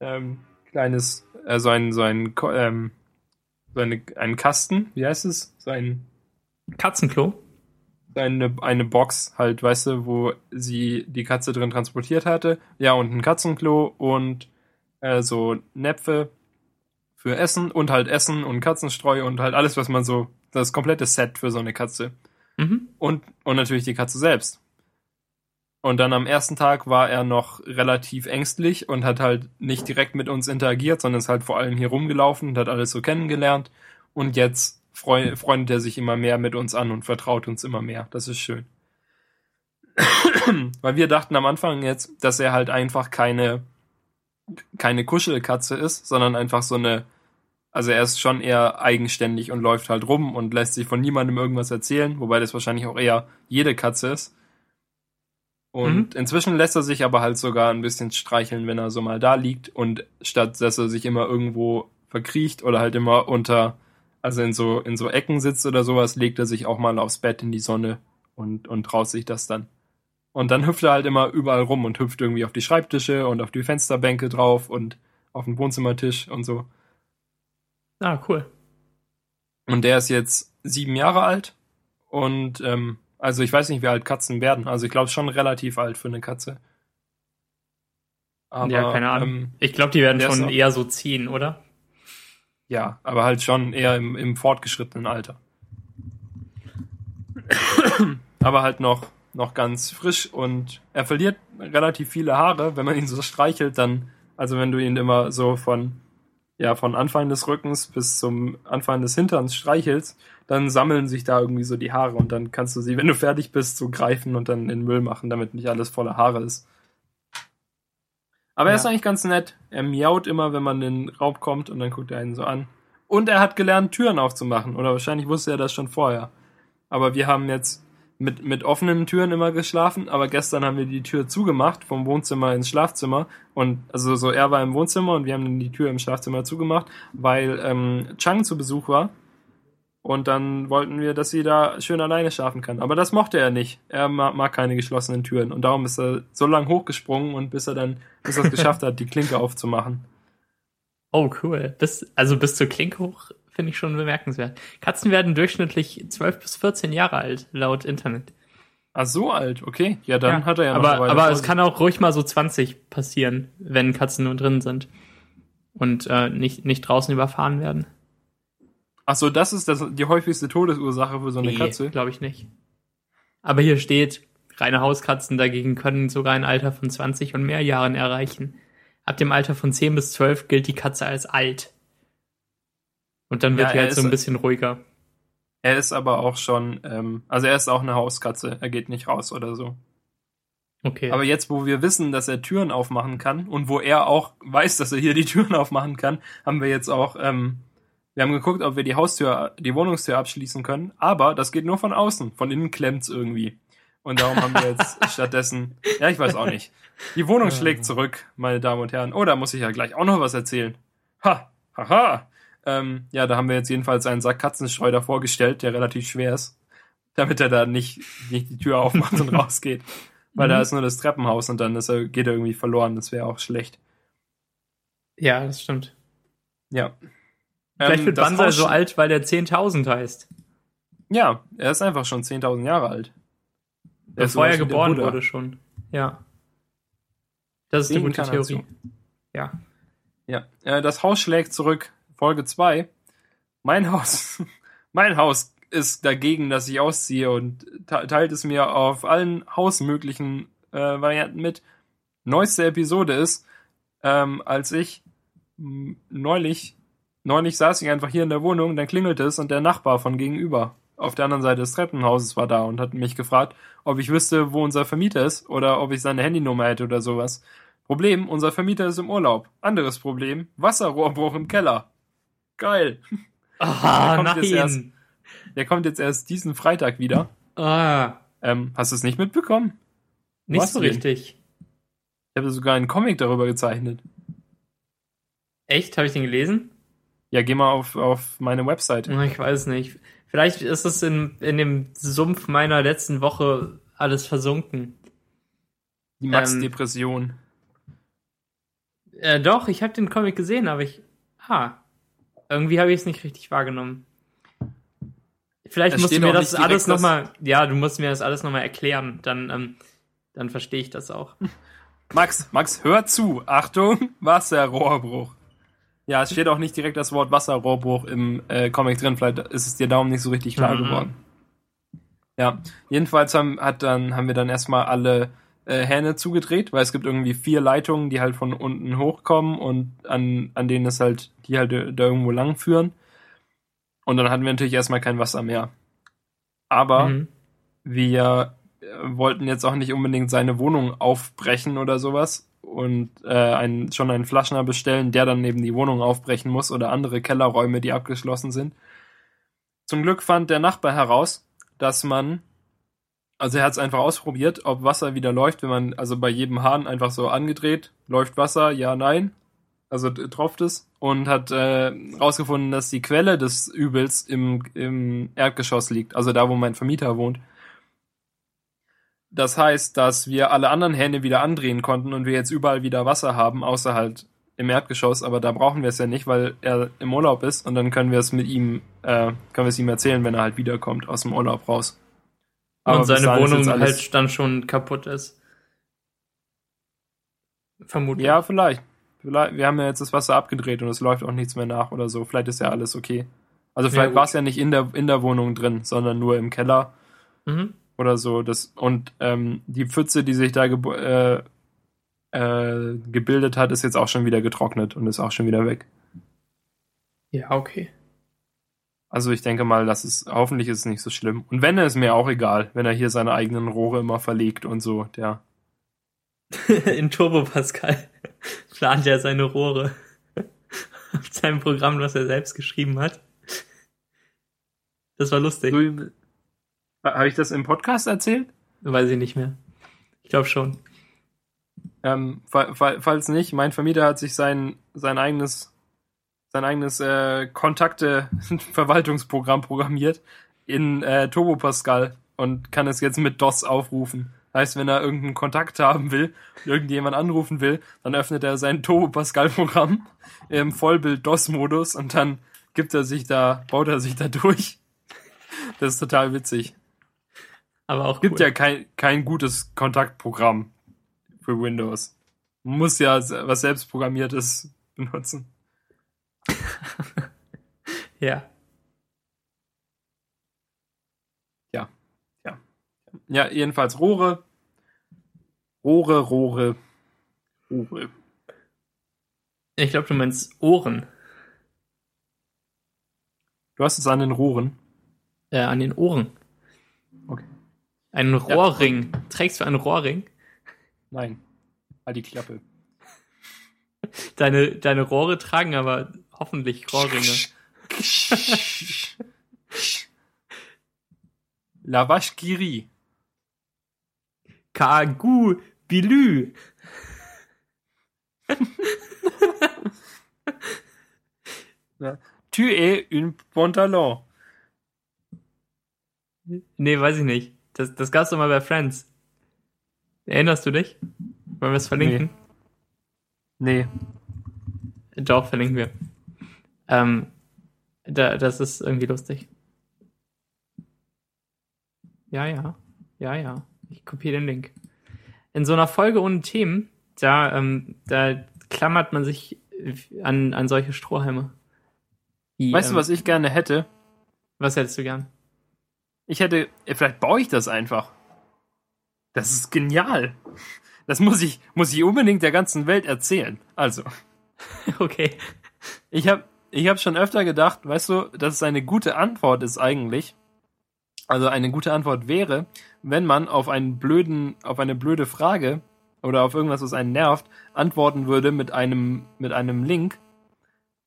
ähm, kleines, äh, so ein, so ein, ähm, so eine, ein Kasten, wie heißt es? So ein Katzenklo? Eine, eine Box halt, weißt du, wo sie die Katze drin transportiert hatte. Ja, und ein Katzenklo und äh, so Näpfe für Essen und halt Essen und Katzenstreu und halt alles, was man so, das komplette Set für so eine Katze. Mhm. Und, und natürlich die Katze selbst. Und dann am ersten Tag war er noch relativ ängstlich und hat halt nicht direkt mit uns interagiert, sondern ist halt vor allem hier rumgelaufen und hat alles so kennengelernt. Und jetzt freu freundet er sich immer mehr mit uns an und vertraut uns immer mehr. Das ist schön. Weil wir dachten am Anfang jetzt, dass er halt einfach keine, keine Kuschelkatze ist, sondern einfach so eine, also er ist schon eher eigenständig und läuft halt rum und lässt sich von niemandem irgendwas erzählen, wobei das wahrscheinlich auch eher jede Katze ist. Und mhm. inzwischen lässt er sich aber halt sogar ein bisschen streicheln, wenn er so mal da liegt und statt dass er sich immer irgendwo verkriecht oder halt immer unter, also in so, in so Ecken sitzt oder sowas, legt er sich auch mal aufs Bett in die Sonne und, und traut sich das dann. Und dann hüpft er halt immer überall rum und hüpft irgendwie auf die Schreibtische und auf die Fensterbänke drauf und auf den Wohnzimmertisch und so. Ah, cool. Und der ist jetzt sieben Jahre alt und ähm, also ich weiß nicht, wie alt Katzen werden. Also ich glaube schon relativ alt für eine Katze. Aber, ja, keine Ahnung. Ähm, ich glaube, die werden schon eher so ziehen, oder? Ja, aber halt schon eher im, im fortgeschrittenen Alter. aber halt noch, noch ganz frisch und er verliert relativ viele Haare, wenn man ihn so streichelt, dann, also wenn du ihn immer so von, ja, von Anfang des Rückens bis zum Anfang des Hinterns streichelst, dann sammeln sich da irgendwie so die Haare und dann kannst du sie, wenn du fertig bist, so greifen und dann in Müll machen, damit nicht alles voller Haare ist. Aber ja. er ist eigentlich ganz nett. Er miaut immer, wenn man in den Raum kommt und dann guckt er einen so an. Und er hat gelernt, Türen aufzumachen. Oder wahrscheinlich wusste er das schon vorher. Aber wir haben jetzt mit, mit offenen Türen immer geschlafen, aber gestern haben wir die Tür zugemacht, vom Wohnzimmer ins Schlafzimmer. Und also so er war im Wohnzimmer und wir haben dann die Tür im Schlafzimmer zugemacht, weil ähm, Chang zu Besuch war und dann wollten wir, dass sie da schön alleine schlafen kann. Aber das mochte er nicht. Er mag, mag keine geschlossenen Türen. Und darum ist er so lang hochgesprungen und bis er dann, bis er es geschafft hat, die Klinke aufzumachen. Oh, cool. Bis, also bis zur Klinke hoch finde ich schon bemerkenswert. Katzen werden durchschnittlich 12 bis 14 Jahre alt, laut Internet. Ah, so alt, okay. Ja, dann ja, hat er ja noch Aber, aber es kann auch ruhig mal so 20 passieren, wenn Katzen nur drin sind und äh, nicht, nicht draußen überfahren werden. Ach so, das ist das, die häufigste Todesursache für so eine nee, Katze? glaube ich nicht. Aber hier steht, reine Hauskatzen dagegen können sogar ein Alter von 20 und mehr Jahren erreichen. Ab dem Alter von 10 bis 12 gilt die Katze als alt. Und dann wird ja, er halt so ein bisschen ruhiger. Er ist aber auch schon, ähm, also er ist auch eine Hauskatze. Er geht nicht raus oder so. Okay. Aber jetzt, wo wir wissen, dass er Türen aufmachen kann und wo er auch weiß, dass er hier die Türen aufmachen kann, haben wir jetzt auch ähm, wir haben geguckt, ob wir die Haustür, die Wohnungstür abschließen können, aber das geht nur von außen. Von innen klemmt's irgendwie. Und darum haben wir jetzt stattdessen, ja, ich weiß auch nicht. Die Wohnung schlägt zurück, meine Damen und Herren. Oh, da muss ich ja gleich auch noch was erzählen. Ha, haha. Ähm, ja, da haben wir jetzt jedenfalls einen Sack Katzenstreu davor gestellt, der relativ schwer ist, damit er da nicht, nicht die Tür aufmacht und rausgeht. Weil mhm. da ist nur das Treppenhaus und dann ist er, geht er irgendwie verloren. Das wäre auch schlecht. Ja, das stimmt. Ja. Vielleicht ähm, wird Banzai so alt, weil der 10.000 heißt. Ja, er ist einfach schon 10.000 Jahre alt. Bevor er geboren wurde schon. Ja. Das ist eine gute Theorie. Ja. Ja, äh, das Haus schlägt zurück. Folge 2. Mein Haus, mein Haus ist dagegen, dass ich ausziehe und teilt es mir auf allen hausmöglichen äh, Varianten mit. Neueste Episode ist, ähm, als ich neulich Neulich saß ich einfach hier in der Wohnung, dann klingelte es und der Nachbar von gegenüber auf der anderen Seite des Treppenhauses war da und hat mich gefragt, ob ich wüsste, wo unser Vermieter ist oder ob ich seine Handynummer hätte oder sowas. Problem, unser Vermieter ist im Urlaub. Anderes Problem, Wasserrohrbruch im Keller. Geil. Ah, Der kommt jetzt erst- nein. Der kommt jetzt erst diesen Freitag wieder. Ah, Ähm, hast du es nicht mitbekommen? nicht Was so denn? richtig. Ich habe sogar einen Comic darüber gezeichnet. Echt? Habe ich den gelesen? Ja, geh mal auf, auf meine Website. Ah, Ich weiß nicht. Vielleicht ist es in, in dem Sumpf meiner letzten Woche alles versunken. Die Ähm, Max-Depression. Äh, doch, ich habe den Comic gesehen, aber ich. Ah. Irgendwie habe ich es nicht richtig wahrgenommen. Vielleicht Es musst du mir das alles nochmal. Ja, du musst mir das alles nochmal erklären. Dann, ähm, dann verstehe ich das auch. Max, Max, hör zu. Achtung, Wasserrohrbruch. Ja, es steht auch nicht direkt das Wort Wasserrohrbruch im äh, Comic drin. Vielleicht ist es dir darum nicht so richtig klar Mhm. geworden. Ja, jedenfalls haben, hat dann, haben wir dann erstmal alle äh, Hähne zugedreht, weil es gibt irgendwie vier Leitungen, die halt von unten hochkommen und an, an denen es halt, die halt äh, da irgendwo lang führen. Und dann hatten wir natürlich erstmal kein Wasser mehr. Aber Mhm. wir äh, wollten jetzt auch nicht unbedingt seine Wohnung aufbrechen oder sowas und äh, einen, schon einen Flaschner bestellen, der dann neben die Wohnung aufbrechen muss oder andere Kellerräume, die abgeschlossen sind. Zum Glück fand der Nachbar heraus, dass man, also er hat es einfach ausprobiert, ob Wasser wieder läuft, wenn man, also bei jedem Hahn einfach so angedreht, läuft Wasser, ja, nein, also tropft es und hat äh, rausgefunden, dass die Quelle des Übels im, im Erdgeschoss liegt, also da, wo mein Vermieter wohnt. Das heißt, dass wir alle anderen Hähne wieder andrehen konnten und wir jetzt überall wieder Wasser haben, außer halt im Erdgeschoss, aber da brauchen wir es ja nicht, weil er im Urlaub ist und dann können wir es mit ihm, äh, können wir es ihm erzählen, wenn er halt wiederkommt aus dem Urlaub raus. Und bis seine Wohnung halt dann schon kaputt ist. Vermutlich. Ja, vielleicht. vielleicht. Wir haben ja jetzt das Wasser abgedreht und es läuft auch nichts mehr nach oder so. Vielleicht ist ja alles okay. Also Ja, vielleicht gut. war es ja nicht in der, in der Wohnung drin, sondern nur im Keller Mhm. Oder so. Das, und ähm, die Pfütze, die sich da gebo- äh, äh, gebildet hat, ist jetzt auch schon wieder getrocknet und ist auch schon wieder weg. Ja, okay. Also ich denke mal, das ist, hoffentlich ist es nicht so schlimm. Und wenn, ist mir auch egal, wenn er hier seine eigenen Rohre immer verlegt und so, der. In Turbo Pascal plant er seine Rohre auf seinem Programm, was er selbst geschrieben hat. Das war lustig. Habe ich das im Podcast erzählt? Weiß ich nicht mehr. Ich glaube schon. Ähm, fa fa falls nicht, mein Vermieter hat sich sein, sein eigenes, sein eigenes äh, Kontakte-Verwaltungsprogramm programmiert in äh, Turbo Pascal und kann es jetzt mit DOS aufrufen. Heißt, wenn er irgendeinen Kontakt haben will, irgendjemand anrufen will, dann öffnet er sein Turbo Pascal Programm im Vollbild DOS-Modus und dann gibt er sich da, baut er sich da durch. Das ist total witzig. Aber auch Gibt cool. ja kein, kein gutes Kontaktprogramm für Windows. Man muss ja was selbstprogrammiertes benutzen. Ja. Ja, jedenfalls Rohre. Rohre, Rohre, Rohre. Ich glaube, du meinst Ohren. Du hast es an den Rohren. Äh, an den Ohren. Einen Rohrring. Trägst du einen Rohrring? Nein. Halt die Klappe. Deine, deine Rohre tragen aber hoffentlich Rohrringe. Lavash Giri. Kagu Bilü. Tu es un pantalon. Nee, weiß ich nicht. Das, das gab's doch mal bei Friends. Erinnerst du dich? Wollen wir es verlinken? Nee. Doch, verlinken wir. Ähm, da, das ist irgendwie lustig. Ja, ja. Ja, ja. Ich kopiere den Link. In so einer Folge ohne Themen, da, ähm, da klammert man sich an, an solche Strohhalme. Die, Weißt ähm, du, was ich gerne hätte? Was hättest du gern? Ich hätte, vielleicht baue ich das einfach. Das ist genial. Das muss ich, muss ich unbedingt der ganzen Welt erzählen. Also, Okay. ich habe ich hab schon öfter gedacht, weißt du, dass es eine gute Antwort ist eigentlich. Also eine gute Antwort wäre, wenn man auf einen blöden, auf eine blöde Frage oder auf irgendwas, was einen nervt, antworten würde mit einem, mit einem Link.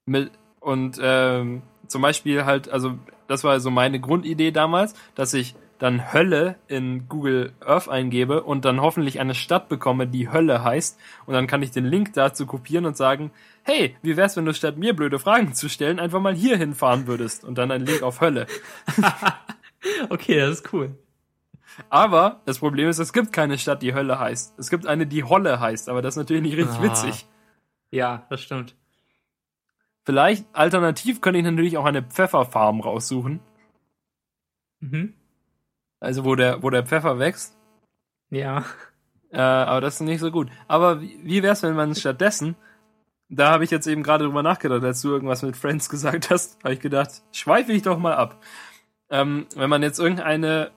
Mit, und ähm, zum Beispiel halt, also das war so meine Grundidee damals, dass ich dann Hölle in Google Earth eingebe und dann hoffentlich eine Stadt bekomme, die Hölle heißt. Und dann kann ich den Link dazu kopieren und sagen, hey, wie wär's, wenn du statt mir blöde Fragen zu stellen, einfach mal hier hinfahren würdest und dann einen Link auf Hölle. okay, das ist cool. Aber das Problem ist, es gibt keine Stadt, die Hölle heißt. Es gibt eine, die Holle heißt, aber das ist natürlich nicht richtig ah. witzig. Ja, das stimmt. Vielleicht, alternativ könnte ich natürlich auch eine Pfefferfarm raussuchen. Mhm. Also wo der, wo der Pfeffer wächst. Ja. Äh, aber das ist nicht so gut. Aber wie, wie wär's, wenn man stattdessen, da habe ich jetzt eben gerade drüber nachgedacht, als du irgendwas mit Friends gesagt hast, habe ich gedacht, schweife ich doch mal ab. Ähm, wenn man jetzt irgendeine,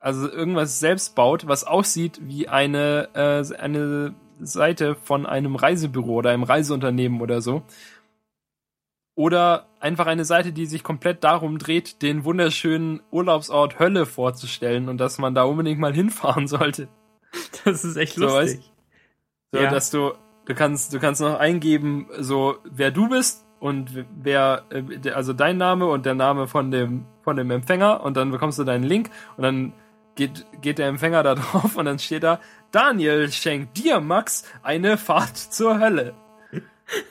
also irgendwas selbst baut, was aussieht wie eine, äh, eine Seite von einem Reisebüro oder einem Reiseunternehmen oder so, oder einfach eine Seite, die sich komplett darum dreht, den wunderschönen Urlaubsort Hölle vorzustellen und dass man da unbedingt mal hinfahren sollte. Das ist echt so, lustig. Weißt, so, ja. dass du, du kannst, du kannst noch eingeben, so, wer du bist und wer, äh, also dein Name und der Name von dem, von dem Empfänger und dann bekommst du deinen Link und dann geht, geht der Empfänger da drauf und dann steht da, Daniel schenkt dir, Max, eine Fahrt zur Hölle.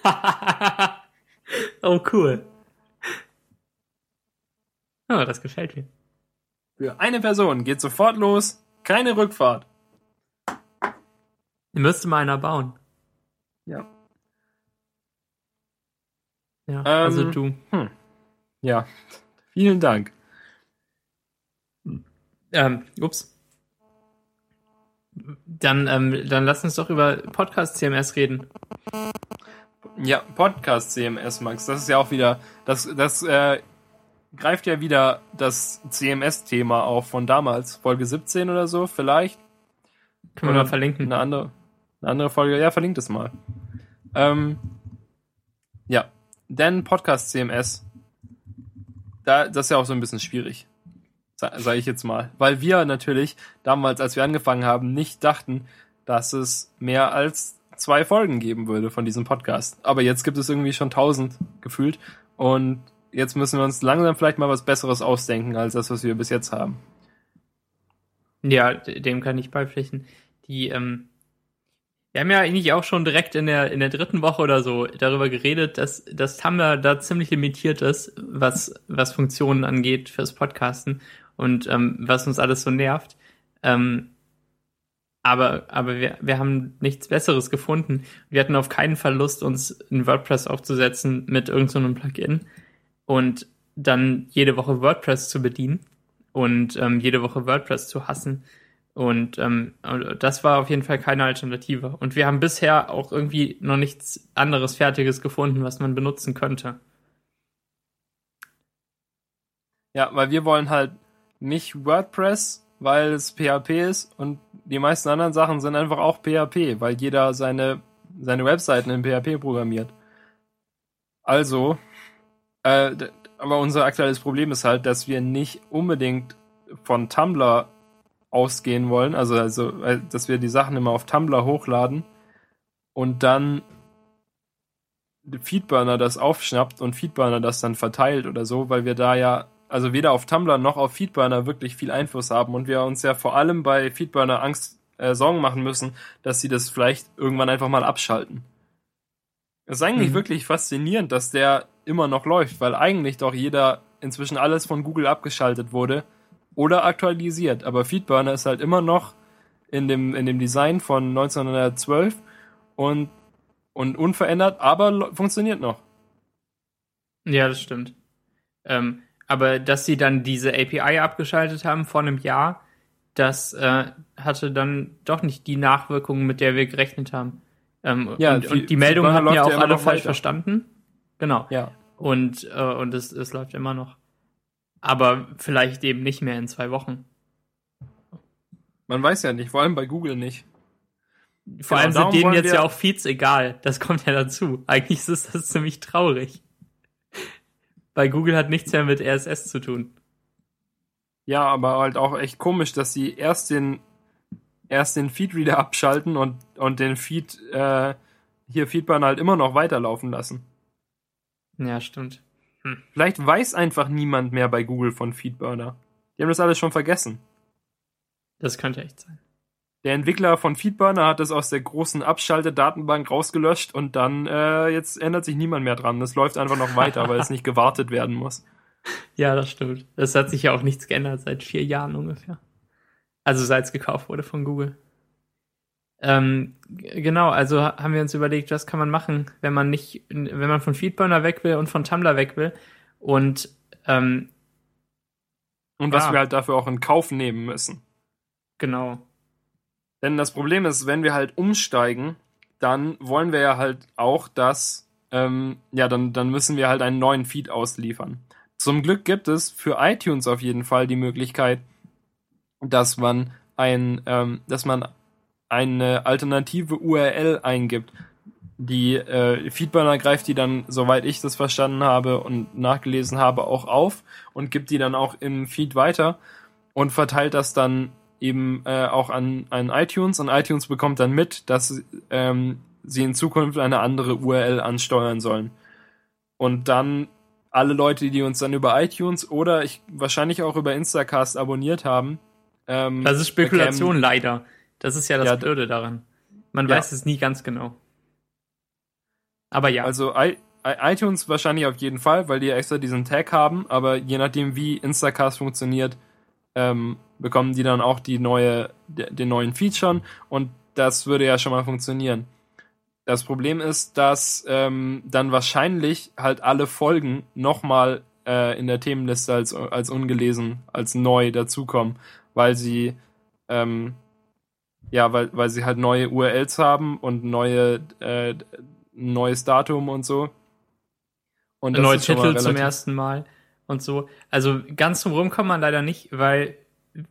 Oh, cool. Oh, das gefällt mir. Für eine Person geht sofort los, keine Rückfahrt. Müsste mal einer bauen. Ja. Ja, also ähm, also du. Hm. Ja, vielen Dank. Ähm, ups. Dann, ähm, dann lass uns doch über Podcast CMS reden. Ja, Podcast CMS, Max. Das ist ja auch wieder, das, das äh, greift ja wieder das CMS-Thema auf von damals, Folge 17 oder so, vielleicht. Können wir mal verlinken. Eine andere, eine andere Folge, ja, verlinkt es mal. Ähm, ja, denn Podcast CMS, da, das ist ja auch so ein bisschen schwierig, sage ich jetzt mal. Weil wir natürlich damals, als wir angefangen haben, nicht dachten, dass es mehr als zwei Folgen geben würde von diesem Podcast. Aber jetzt gibt es irgendwie schon tausend gefühlt. Und jetzt müssen wir uns langsam vielleicht mal was Besseres ausdenken als das, was wir bis jetzt haben. Ja, dem kann ich beipflichten. Die, ähm, wir haben ja eigentlich auch schon direkt in der, in der dritten Woche oder so darüber geredet, dass das Tumblr da ziemlich limitiert ist, was, was Funktionen angeht fürs Podcasten und ähm, was uns alles so nervt. Ähm, aber, aber wir, wir haben nichts Besseres gefunden. Wir hatten auf keinen Fall Lust, uns in WordPress aufzusetzen mit irgendeinem so Plugin und dann jede Woche WordPress zu bedienen und ähm, jede Woche WordPress zu hassen. Und ähm, das war auf jeden Fall keine Alternative. Und wir haben bisher auch irgendwie noch nichts anderes Fertiges gefunden, was man benutzen könnte. Ja, weil wir wollen halt nicht WordPress weil es PHP ist und die meisten anderen Sachen sind einfach auch PHP, weil jeder seine, seine Webseiten in PHP programmiert. Also, äh, aber unser aktuelles Problem ist halt, dass wir nicht unbedingt von Tumblr ausgehen wollen, also, also äh, dass wir die Sachen immer auf Tumblr hochladen und dann Feedburner das aufschnappt und Feedburner das dann verteilt oder so, weil wir da ja also weder auf Tumblr noch auf Feedburner wirklich viel Einfluss haben und wir uns ja vor allem bei Feedburner Angst, äh, Sorgen machen müssen, dass sie das vielleicht irgendwann einfach mal abschalten. Es ist eigentlich mhm. wirklich faszinierend, dass der immer noch läuft, weil eigentlich doch jeder inzwischen alles von Google abgeschaltet wurde oder aktualisiert. Aber Feedburner ist halt immer noch in dem, in dem Design von 1912 und, und unverändert, aber funktioniert noch. Ja, das stimmt. Ähm, aber dass sie dann diese API abgeschaltet haben vor einem Jahr, das äh, hatte dann doch nicht die Nachwirkungen, mit der wir gerechnet haben. Ähm, ja, und, und die Meldungen hatten ja auch alle falsch weiter. verstanden. Genau. Ja. Und, äh, und es, es läuft immer noch. Aber vielleicht eben nicht mehr in zwei Wochen. Man weiß ja nicht, vor allem bei Google nicht. Vor genau, allem sind denen jetzt ja auch Feeds egal. Das kommt ja dazu. Eigentlich ist das ziemlich traurig weil Google hat nichts mehr mit RSS zu tun. Ja, aber halt auch echt komisch, dass sie erst den erst den Feedreader abschalten und, und den Feed, äh, hier Feedburner halt immer noch weiterlaufen lassen. Ja, stimmt. Hm. Vielleicht weiß einfach niemand mehr bei Google von Feedburner. Die haben das alles schon vergessen. Das könnte echt sein. Der Entwickler von Feedburner hat das aus der großen Abschalte-Datenbank rausgelöscht und dann äh, jetzt ändert sich niemand mehr dran. Das läuft einfach noch weiter, weil es nicht gewartet werden muss. Ja, das stimmt. Es hat sich ja auch nichts geändert seit vier Jahren ungefähr. Also seit es gekauft wurde von Google. Ähm, genau, also haben wir uns überlegt, was kann man machen, wenn man nicht, wenn man von Feedburner weg will und von Tumblr weg will. Und ähm, und was ja. wir halt dafür auch in Kauf nehmen müssen. Genau. Denn das Problem ist, wenn wir halt umsteigen, dann wollen wir ja halt auch, dass, ähm, ja, dann, dann müssen wir halt einen neuen Feed ausliefern. Zum Glück gibt es für iTunes auf jeden Fall die Möglichkeit, dass man ein, ähm, dass man eine alternative URL eingibt. Die äh, Feedburner greift die dann, soweit ich das verstanden habe und nachgelesen habe, auch auf und gibt die dann auch im Feed weiter und verteilt das dann eben äh, auch an, an iTunes und iTunes bekommt dann mit, dass ähm, sie in Zukunft eine andere URL ansteuern sollen. Und dann alle Leute, die uns dann über iTunes oder ich wahrscheinlich auch über Instacast abonniert haben. Ähm, das ist Spekulation bekämen, leider. Das ist ja das ja, Blöde daran. Man ja. weiß es nie ganz genau. Aber ja. Also I iTunes wahrscheinlich auf jeden Fall, weil die extra diesen Tag haben, aber je nachdem wie Instacast funktioniert, ähm, bekommen die dann auch die neue, den neuen Feature und das würde ja schon mal funktionieren. Das Problem ist, dass ähm, dann wahrscheinlich halt alle Folgen nochmal äh, in der Themenliste als, als ungelesen, als neu dazukommen, weil sie ähm, ja, weil, weil sie halt neue URLs haben und neue äh, neues Datum und so. Und neue Titel zum ersten Mal und so. Also ganz zum Rum kommt man leider nicht, weil,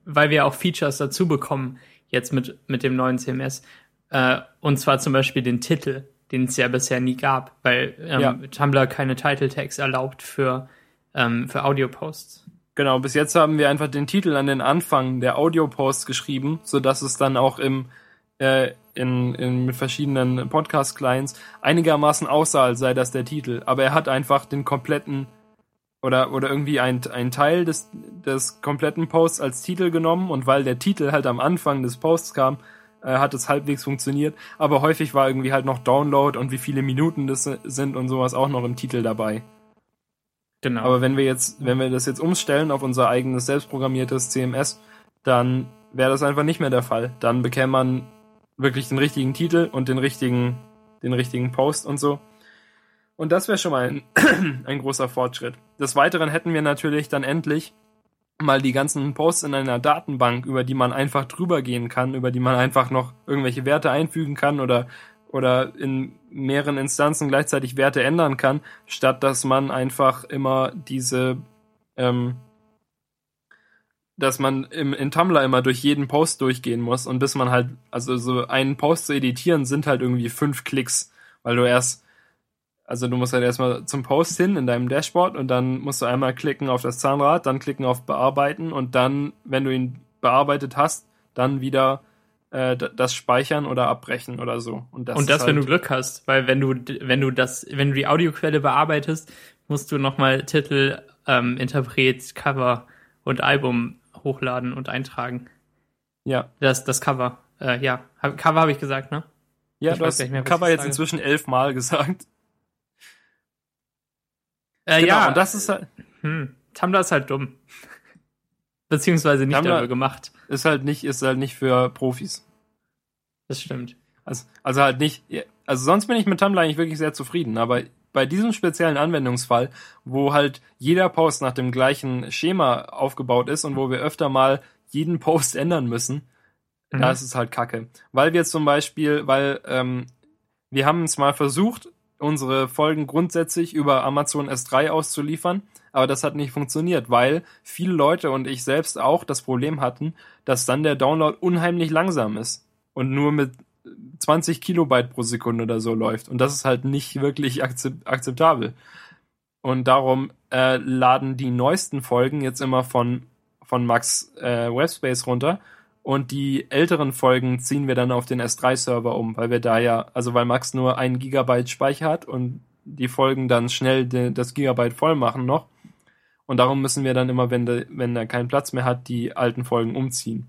weil wir auch Features dazu bekommen, jetzt mit, mit dem neuen CMS. Äh, und zwar zum Beispiel den Titel, den es ja bisher nie gab, weil ähm, ja. Tumblr keine Title Tags erlaubt für, ähm, für Audio-Posts. Genau, bis jetzt haben wir einfach den Titel an den Anfang der Audio-Posts geschrieben, sodass es dann auch im äh, in, in mit verschiedenen Podcast-Clients einigermaßen aussah, als sei das der Titel. Aber er hat einfach den kompletten oder, oder irgendwie ein, ein Teil des, des kompletten Posts als Titel genommen und weil der Titel halt am Anfang des Posts kam, äh, hat es halbwegs funktioniert. Aber häufig war irgendwie halt noch Download und wie viele Minuten das sind und sowas auch noch im Titel dabei. Genau. Aber wenn wir jetzt, wenn wir das jetzt umstellen auf unser eigenes selbstprogrammiertes CMS, dann wäre das einfach nicht mehr der Fall. Dann bekäme man wirklich den richtigen Titel und den richtigen, den richtigen Post und so. Und das wäre schon mal ein, ein großer Fortschritt. Des Weiteren hätten wir natürlich dann endlich mal die ganzen Posts in einer Datenbank, über die man einfach drüber gehen kann, über die man einfach noch irgendwelche Werte einfügen kann oder oder in mehreren Instanzen gleichzeitig Werte ändern kann, statt dass man einfach immer diese ähm, dass man im, in Tumblr immer durch jeden Post durchgehen muss und bis man halt, also so einen Post zu editieren sind halt irgendwie fünf Klicks, weil du erst, also du musst halt erstmal zum Post hin in deinem Dashboard und dann musst du einmal klicken auf das Zahnrad, dann klicken auf Bearbeiten und dann, wenn du ihn bearbeitet hast, dann wieder äh, das speichern oder abbrechen oder so. Und das, und das halt wenn du Glück hast, weil wenn du, wenn du das, wenn du die Audioquelle bearbeitest, musst du nochmal Titel, ähm, Interpret, Cover und Album hochladen und eintragen. Ja. Das, das Cover. Äh, ja, Cover habe ich gesagt, ne? Ja, ich du hast mehr, Cover jetzt inzwischen elfmal gesagt. Äh, genau, ja. Und das ist halt. Hm, Tumblr ist halt dumm. Beziehungsweise nicht Tumblr dafür gemacht. Ist halt nicht, ist halt nicht für Profis. Das stimmt. Also, also halt nicht, also sonst bin ich mit Tumblr eigentlich wirklich sehr zufrieden, aber bei diesem speziellen Anwendungsfall, wo halt jeder Post nach dem gleichen Schema aufgebaut ist und wo wir öfter mal jeden Post ändern müssen, mhm. da ist es halt kacke. Weil wir zum Beispiel, weil ähm, wir haben es mal versucht, unsere Folgen grundsätzlich über Amazon S3 auszuliefern, aber das hat nicht funktioniert, weil viele Leute und ich selbst auch das Problem hatten, dass dann der Download unheimlich langsam ist und nur mit 20 Kilobyte pro Sekunde oder so läuft. Und das ist halt nicht wirklich akzeptabel. Und darum äh, laden die neuesten Folgen jetzt immer von, von Max äh, Webspace runter Und die älteren Folgen ziehen wir dann auf den S3-Server um, weil wir da ja, also weil Max nur ein Gigabyte Speicher hat und die Folgen dann schnell de, das Gigabyte voll machen noch. Und darum müssen wir dann immer, wenn, de, wenn er keinen Platz mehr hat, die alten Folgen umziehen.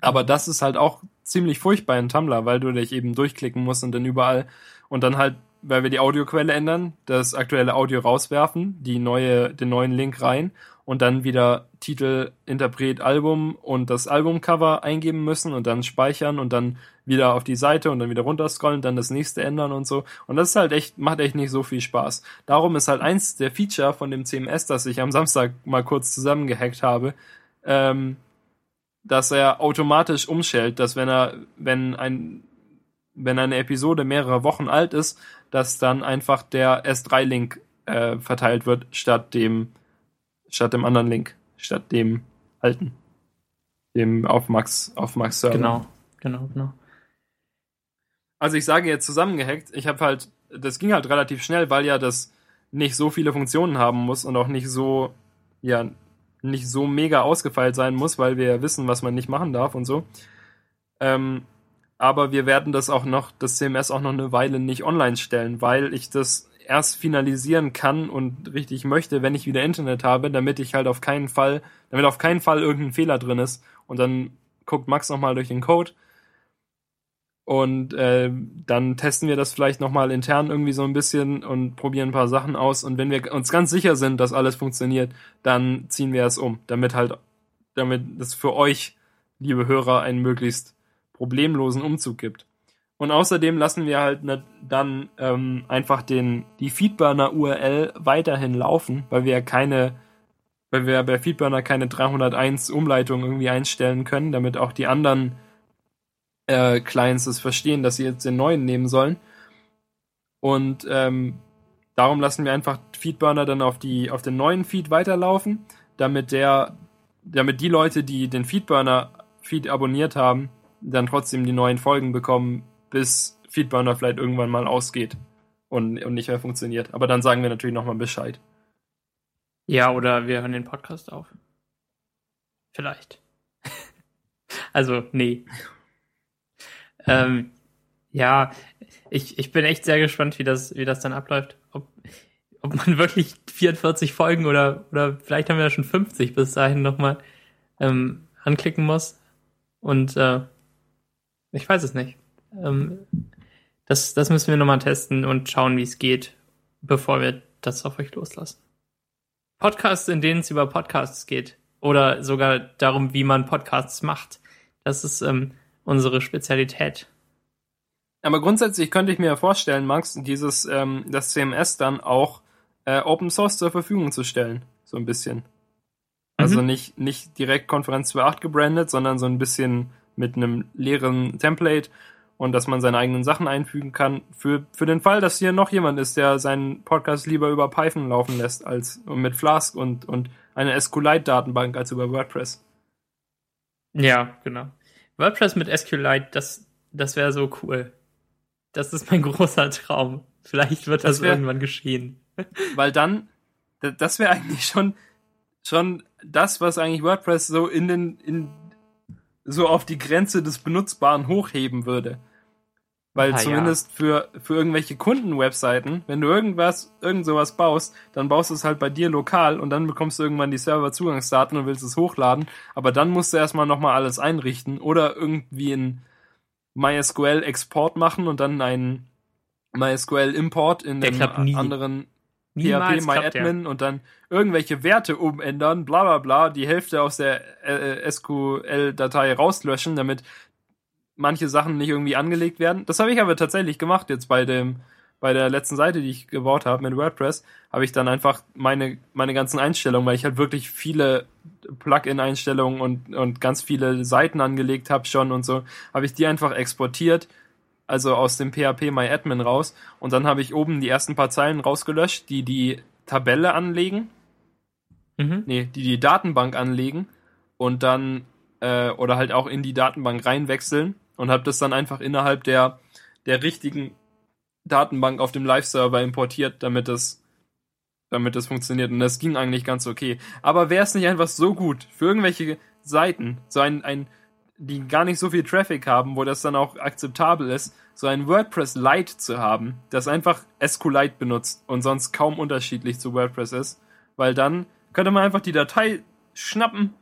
Aber das ist halt auch ziemlich furchtbar in Tumblr, weil du dich eben durchklicken musst und dann überall und dann halt, weil wir die Audioquelle ändern, das aktuelle Audio rauswerfen, die neue, den neuen Link rein und dann wieder Titel, Interpret, Album und das Albumcover eingeben müssen und dann speichern und dann wieder auf die Seite und dann wieder runterscrollen, dann das nächste ändern und so. Und das ist halt echt, macht echt nicht so viel Spaß. Darum ist halt eins der Feature von dem CMS, das ich am Samstag mal kurz zusammengehackt habe, ähm, dass er automatisch umschält, dass wenn er, wenn ein, wenn eine Episode mehrere Wochen alt ist, dass dann einfach der S3-Link äh, verteilt wird, statt dem, statt dem anderen Link, statt dem alten. Dem auf Max, auf Max Server. Genau, genau, genau. Also ich sage jetzt zusammengehackt, ich habe halt, das ging halt relativ schnell, weil ja das nicht so viele Funktionen haben muss und auch nicht so, ja, nicht so mega ausgefeilt sein muss, weil wir ja wissen, was man nicht machen darf und so. Ähm, aber wir werden das auch noch, das CMS auch noch eine Weile nicht online stellen, weil ich das erst finalisieren kann und richtig möchte, wenn ich wieder Internet habe, damit ich halt auf keinen Fall, damit auf keinen Fall irgendein Fehler drin ist. Und dann guckt Max nochmal durch den Code und äh, dann testen wir das vielleicht nochmal intern irgendwie so ein bisschen und probieren ein paar Sachen aus. Und wenn wir uns ganz sicher sind, dass alles funktioniert, dann ziehen wir es um, damit halt, damit es für euch, liebe Hörer, einen möglichst problemlosen Umzug gibt. Und außerdem lassen wir halt ne, dann ähm, einfach den, die Feedburner URL weiterhin laufen, weil wir keine, weil wir bei Feedburner keine 301 Umleitung irgendwie einstellen können, damit auch die anderen äh, Clients es verstehen, dass sie jetzt den neuen nehmen sollen. Und ähm, darum lassen wir einfach Feedburner dann auf die auf den neuen Feed weiterlaufen, damit der damit die Leute, die den Feedburner Feed abonniert haben, dann trotzdem die neuen Folgen bekommen, bis Feedburner vielleicht irgendwann mal ausgeht und, und nicht mehr funktioniert. Aber dann sagen wir natürlich nochmal Bescheid. Ja, oder wir hören den Podcast auf. Vielleicht. also, nee. Ähm, ja, ich, ich bin echt sehr gespannt, wie das, wie das dann abläuft. Ob, ob man wirklich 44 Folgen oder, oder vielleicht haben wir ja schon 50 bis dahin nochmal ähm, anklicken muss. Und äh, ich weiß es nicht. Ähm, das, das müssen wir nochmal testen und schauen, wie es geht, bevor wir das auf euch loslassen. Podcasts, in denen es über Podcasts geht. Oder sogar darum, wie man Podcasts macht. Das ist ähm, unsere Spezialität. Aber grundsätzlich könnte ich mir vorstellen, Max, dieses ähm, das CMS dann auch äh, Open Source zur Verfügung zu stellen, so ein bisschen. Also mhm. nicht nicht direkt Konferenz 2.8 gebrandet, sondern so ein bisschen mit einem leeren Template und dass man seine eigenen Sachen einfügen kann für für den Fall, dass hier noch jemand ist, der seinen Podcast lieber über Python laufen lässt als mit Flask und und eine SQLite Datenbank als über WordPress. Ja, genau. WordPress mit SQLite, das, das wäre so cool. Das ist mein großer Traum. Vielleicht wird das, das wär, irgendwann geschehen. Weil dann, das wäre eigentlich schon, schon das, was eigentlich WordPress so in den, in, so auf die Grenze des Benutzbaren hochheben würde. Weil ah, zumindest ja. für, für irgendwelche Kundenwebseiten, wenn du irgendwas, irgend sowas baust, dann baust du es halt bei dir lokal und dann bekommst du irgendwann die Serverzugangsdaten und willst es hochladen. Aber dann musst du erstmal nochmal alles einrichten oder irgendwie in MySQL Export machen und dann einen MySQL Import in den anderen PHP MyAdmin und dann irgendwelche Werte umändern, bla bla bla, die Hälfte aus der äh, SQL-Datei rauslöschen, damit manche Sachen nicht irgendwie angelegt werden. Das habe ich aber tatsächlich gemacht jetzt bei dem bei der letzten Seite, die ich gebaut habe mit WordPress, habe ich dann einfach meine meine ganzen Einstellungen, weil ich halt wirklich viele Plugin-Einstellungen und und ganz viele Seiten angelegt habe schon und so, habe ich die einfach exportiert, also aus dem PHP MyAdmin raus und dann habe ich oben die ersten paar Zeilen rausgelöscht, die die Tabelle anlegen, mhm. nee, die die Datenbank anlegen und dann äh, oder halt auch in die Datenbank reinwechseln und habe das dann einfach innerhalb der, der richtigen Datenbank auf dem Live-Server importiert, damit das, damit das funktioniert. Und das ging eigentlich ganz okay. Aber wäre es nicht einfach so gut für irgendwelche Seiten, so ein, ein die gar nicht so viel Traffic haben, wo das dann auch akzeptabel ist, so ein WordPress Lite zu haben, das einfach SQLite benutzt und sonst kaum unterschiedlich zu WordPress ist, weil dann könnte man einfach die Datei schnappen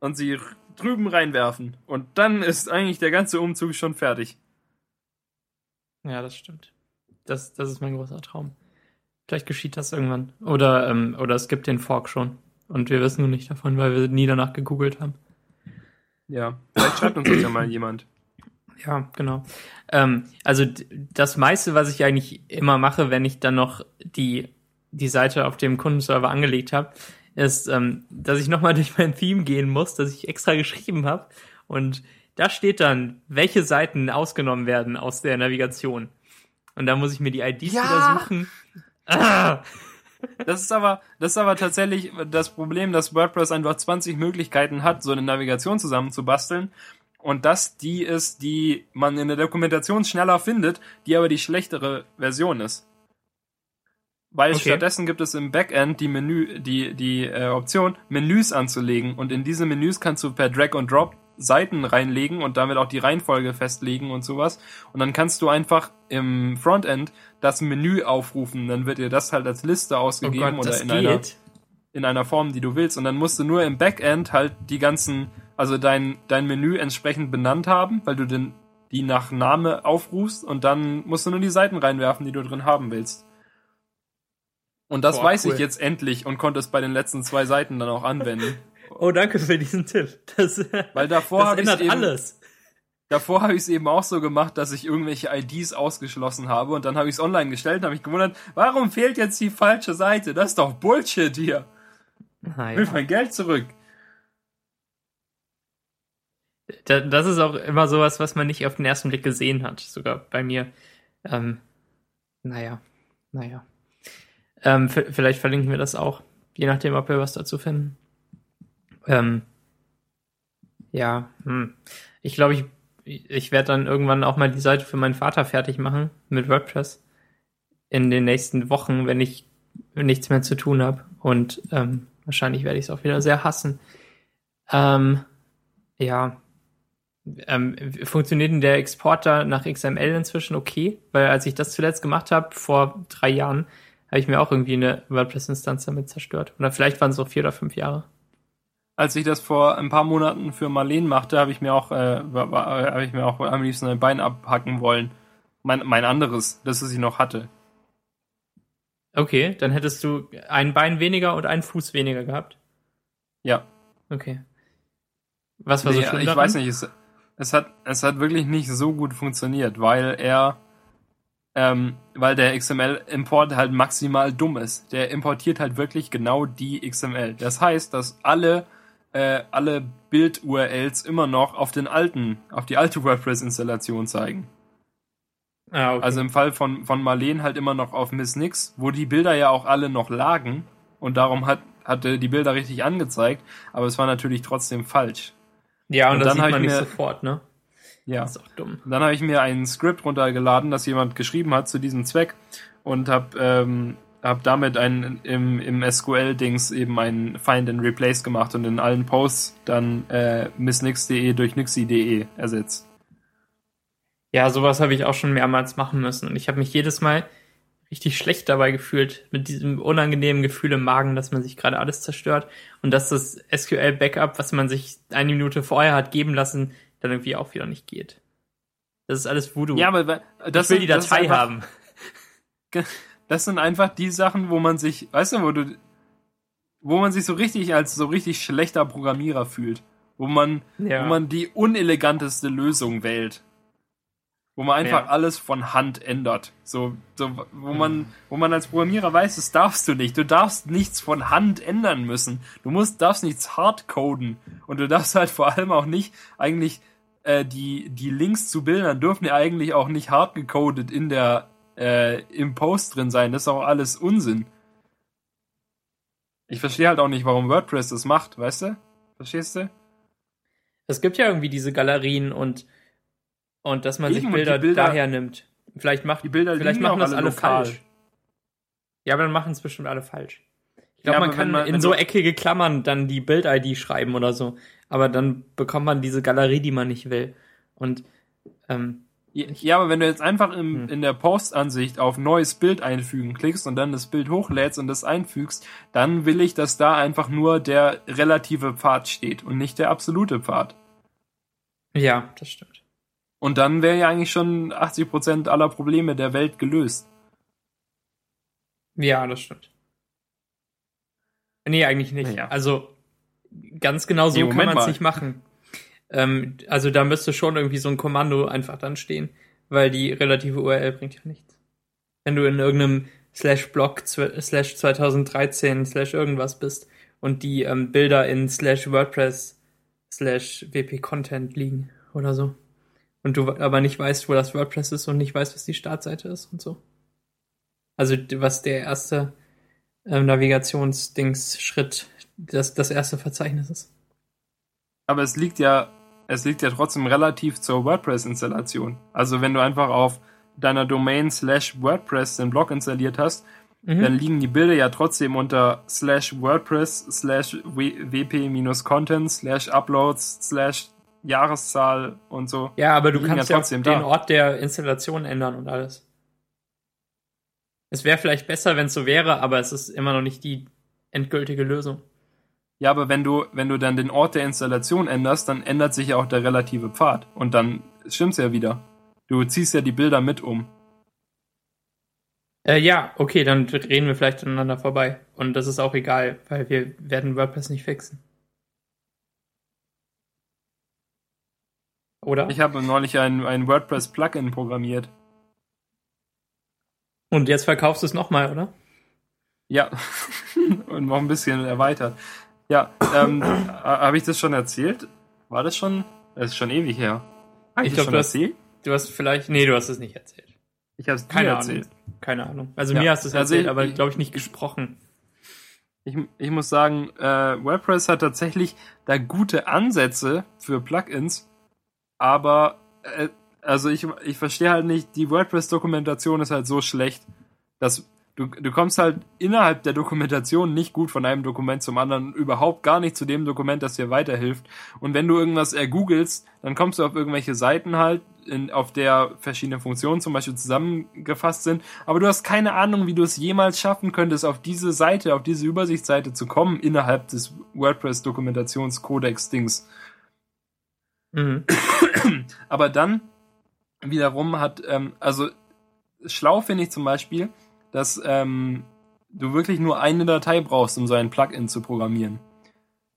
und sie drüben reinwerfen und dann ist eigentlich der ganze Umzug schon fertig. Ja, das stimmt. Das, das ist mein großer Traum. Vielleicht geschieht das irgendwann. Oder, ähm, oder es gibt den Fork schon. Und wir wissen nur nicht davon, weil wir nie danach gegoogelt haben. Ja, vielleicht schreibt uns das ja mal jemand. Ja, genau. Ähm, also das meiste, was ich eigentlich immer mache, wenn ich dann noch die, die Seite auf dem Kundenserver angelegt habe, ist, ähm, dass ich nochmal durch mein Theme gehen muss, das ich extra geschrieben habe. Und da steht dann, welche Seiten ausgenommen werden aus der Navigation. Und da muss ich mir die IDs Ja! wieder suchen. Ah! Das ist aber, das ist aber tatsächlich das Problem, dass WordPress einfach 20 Möglichkeiten hat, so eine Navigation zusammenzubasteln. Und das die ist, die man in der Dokumentation schneller findet, die aber die schlechtere Version ist. Weil Okay. stattdessen gibt es im Backend die Menü, die, die äh, Option, Menüs anzulegen. Und in diese Menüs kannst du per Drag and Drop Seiten reinlegen und damit auch die Reihenfolge festlegen und sowas. Und dann kannst du einfach im Frontend das Menü aufrufen. Dann wird dir das halt als Liste Oh ausgegeben Gott, oder in einer, in einer Form, die du willst. Und dann musst du nur im Backend halt die ganzen, also dein, dein Menü entsprechend benannt haben, weil du den, die nach Name aufrufst und dann musst du nur die Seiten reinwerfen, die du drin haben willst. Und das Boah, weiß cool. ich jetzt endlich und konnte es bei den letzten zwei Seiten dann auch anwenden. Oh, danke für diesen Tipp. Das, Weil davor das habe ich ändert eben, alles. davor habe ich es eben auch so gemacht, dass ich irgendwelche IDs ausgeschlossen habe und dann habe ich es online gestellt und habe ich gewundert, warum fehlt jetzt die falsche Seite? Das ist doch Bullshit hier. Ich will mein Geld zurück. Da, das ist auch immer sowas, was man nicht auf den ersten Blick gesehen hat, sogar bei mir. Ähm, naja, naja. Ähm, vielleicht verlinken wir das auch, je nachdem, ob wir was dazu finden. Ähm, ja, hm. ich glaube, ich, ich werde dann irgendwann auch mal die Seite für meinen Vater fertig machen mit WordPress in den nächsten Wochen, wenn ich nichts mehr zu tun habe. Und ähm, wahrscheinlich werde ich es auch wieder sehr hassen. Ähm, ja, ähm, funktioniert denn der Exporter nach XML inzwischen okay? Weil als ich das zuletzt gemacht habe, vor drei Jahren, habe ich mir auch irgendwie eine WordPress-Instanz damit zerstört. Oder vielleicht waren es so vier oder fünf Jahre. Als ich das vor ein paar Monaten für Marleen machte, habe ich mir auch, äh, habe ich mir auch am liebsten ein Bein abhacken wollen. Mein, mein anderes, das ich noch hatte. Okay, dann hättest du ein Bein weniger und einen Fuß weniger gehabt. Ja. Okay. Was war so Nee, schlimm ich daran? weiß nicht, es, es hat, es hat wirklich nicht so gut funktioniert, weil er, ähm, weil der XML-Import halt maximal dumm ist. Der importiert halt wirklich genau die XML. Das heißt, dass alle, äh, alle Bild-URLs immer noch auf den alten, auf die alte WordPress-Installation zeigen. Ah, okay. Also im Fall von, von Marleen halt immer noch auf Miss Nix, wo die Bilder ja auch alle noch lagen und darum hat, hatte die Bilder richtig angezeigt, aber es war natürlich trotzdem falsch. ja, und, und das dann sieht man ich nicht mir- sofort, ne? Ja. Das ist auch dumm. Und dann habe ich mir ein Skript runtergeladen, das jemand geschrieben hat zu diesem Zweck und habe ähm, hab damit ein, im, im SQL-Dings eben ein Find and Replace gemacht und in allen Posts dann äh, missnix.de durch nixi.de ersetzt. Ja, sowas habe ich auch schon mehrmals machen müssen. Und ich habe mich jedes Mal richtig schlecht dabei gefühlt, mit diesem unangenehmen Gefühl im Magen, dass man sich gerade alles zerstört und dass das SQL-Backup, was man sich eine Minute vorher hat geben lassen, dann irgendwie auch wieder nicht geht. Das ist alles Voodoo. Ja, aber das ich will die sind- ist Datei einfach- haben. Das sind einfach die Sachen, wo man sich, weißt du, wo du, wo man sich so richtig als so richtig schlechter Programmierer fühlt, wo man, Ja. wo man die uneleganteste Lösung wählt, wo man einfach Ja. alles von Hand ändert, so, so, wo man, wo man als Programmierer weiß, das darfst du nicht, du darfst nichts von Hand ändern müssen, du musst, darfst nichts hardcoden und du darfst halt vor allem auch nicht eigentlich äh, die die Links zu Bildern dürfen ja eigentlich auch nicht hardgecodet in der äh, im Post drin sein. Das ist auch alles Unsinn. Ich verstehe halt auch nicht, warum WordPress das macht, weißt du? Verstehst du? Es gibt ja irgendwie diese Galerien und, und dass man Eben, sich Bilder, Bilder- daher nimmt. Vielleicht macht, Die Bilder vielleicht machen das alle alle falsch. Ja, aber dann machen es bestimmt alle falsch. Ich glaube, Ja, man kann man- in so eckige Klammern dann die Bild-ID schreiben oder so. Aber dann bekommt man diese Galerie, die man nicht will. Und ähm, Ja, aber wenn du jetzt einfach im, Hm. in der Postansicht auf neues Bild einfügen klickst und dann das Bild hochlädst und das einfügst, dann will ich, dass da einfach nur der relative Pfad steht und nicht der absolute Pfad. ja, das stimmt. Und dann wäre ja eigentlich schon 80% aller Probleme der Welt gelöst. Ja, das stimmt. Nee, eigentlich nicht. Naja. Also ganz genau so Nee, kann man es nicht machen. Ähm, also da müsste schon irgendwie so ein Kommando einfach dann stehen, weil die relative URL bringt ja nichts. Wenn du in irgendeinem slash blog slash 2013 slash irgendwas bist und die ähm, Bilder in slash WordPress slash WP Content liegen oder so. Und du aber nicht weißt, wo das WordPress ist und nicht weißt, was die Startseite ist und so. Also was der erste ähm, Navigationsdings-Schritt, das, das erste Verzeichnis ist. Aber es liegt ja, es liegt ja trotzdem relativ zur WordPress-Installation. Also wenn du einfach auf deiner Domain slash WordPress den Blog installiert hast, Mhm. dann liegen die Bilder ja trotzdem unter slash WordPress slash wp-content slash uploads slash Jahreszahl und so. Ja, aber du ja kannst ja, trotzdem den da. Ort der Installation ändern und alles. Es wäre vielleicht besser, wenn es so wäre, aber es ist immer noch nicht die endgültige Lösung. Ja, aber wenn du, wenn du dann den Ort der Installation änderst, dann ändert sich ja auch der relative Pfad. Und dann stimmt's ja wieder. Du ziehst ja die Bilder mit um. Äh, ja, okay, dann reden wir vielleicht aneinander vorbei. Und das ist auch egal, weil wir werden WordPress nicht fixen. Oder? Ich habe neulich ein, ein WordPress-Plugin programmiert. Und jetzt verkaufst du es nochmal, oder? Ja. Und noch ein bisschen erweitert. Ja, ähm, habe ich das schon erzählt? War das schon? Das ist schon ewig her. Hab Ich das glaub, du hast- erzählt? Du hast vielleicht. Nee, du hast es nicht erzählt. Ich habe es Keine dir Ahnung. erzählt. Keine Ahnung. Also Ja, mir hast du es also erzählt, ich- aber ich- glaube ich nicht gesprochen. Ich, ich muss sagen, äh, WordPress hat tatsächlich da gute Ansätze für Plugins, aber äh, also ich, ich verstehe halt nicht, die WordPress-Dokumentation ist halt so schlecht, dass du, du kommst halt innerhalb der Dokumentation nicht gut von einem Dokument zum anderen, überhaupt gar nicht zu dem Dokument, das dir weiterhilft. Und wenn du irgendwas ergoogelst, dann kommst du auf irgendwelche Seiten halt, in, auf der verschiedene Funktionen zum Beispiel zusammengefasst sind, aber du hast keine Ahnung, wie du es jemals schaffen könntest, auf diese Seite, auf diese Übersichtsseite zu kommen, innerhalb des WordPress-Dokumentationskodex-Dings. Mhm. Aber dann wiederum hat, ähm, also schlau finde ich zum Beispiel, dass ähm, du wirklich nur eine Datei brauchst, um so ein Plugin zu programmieren.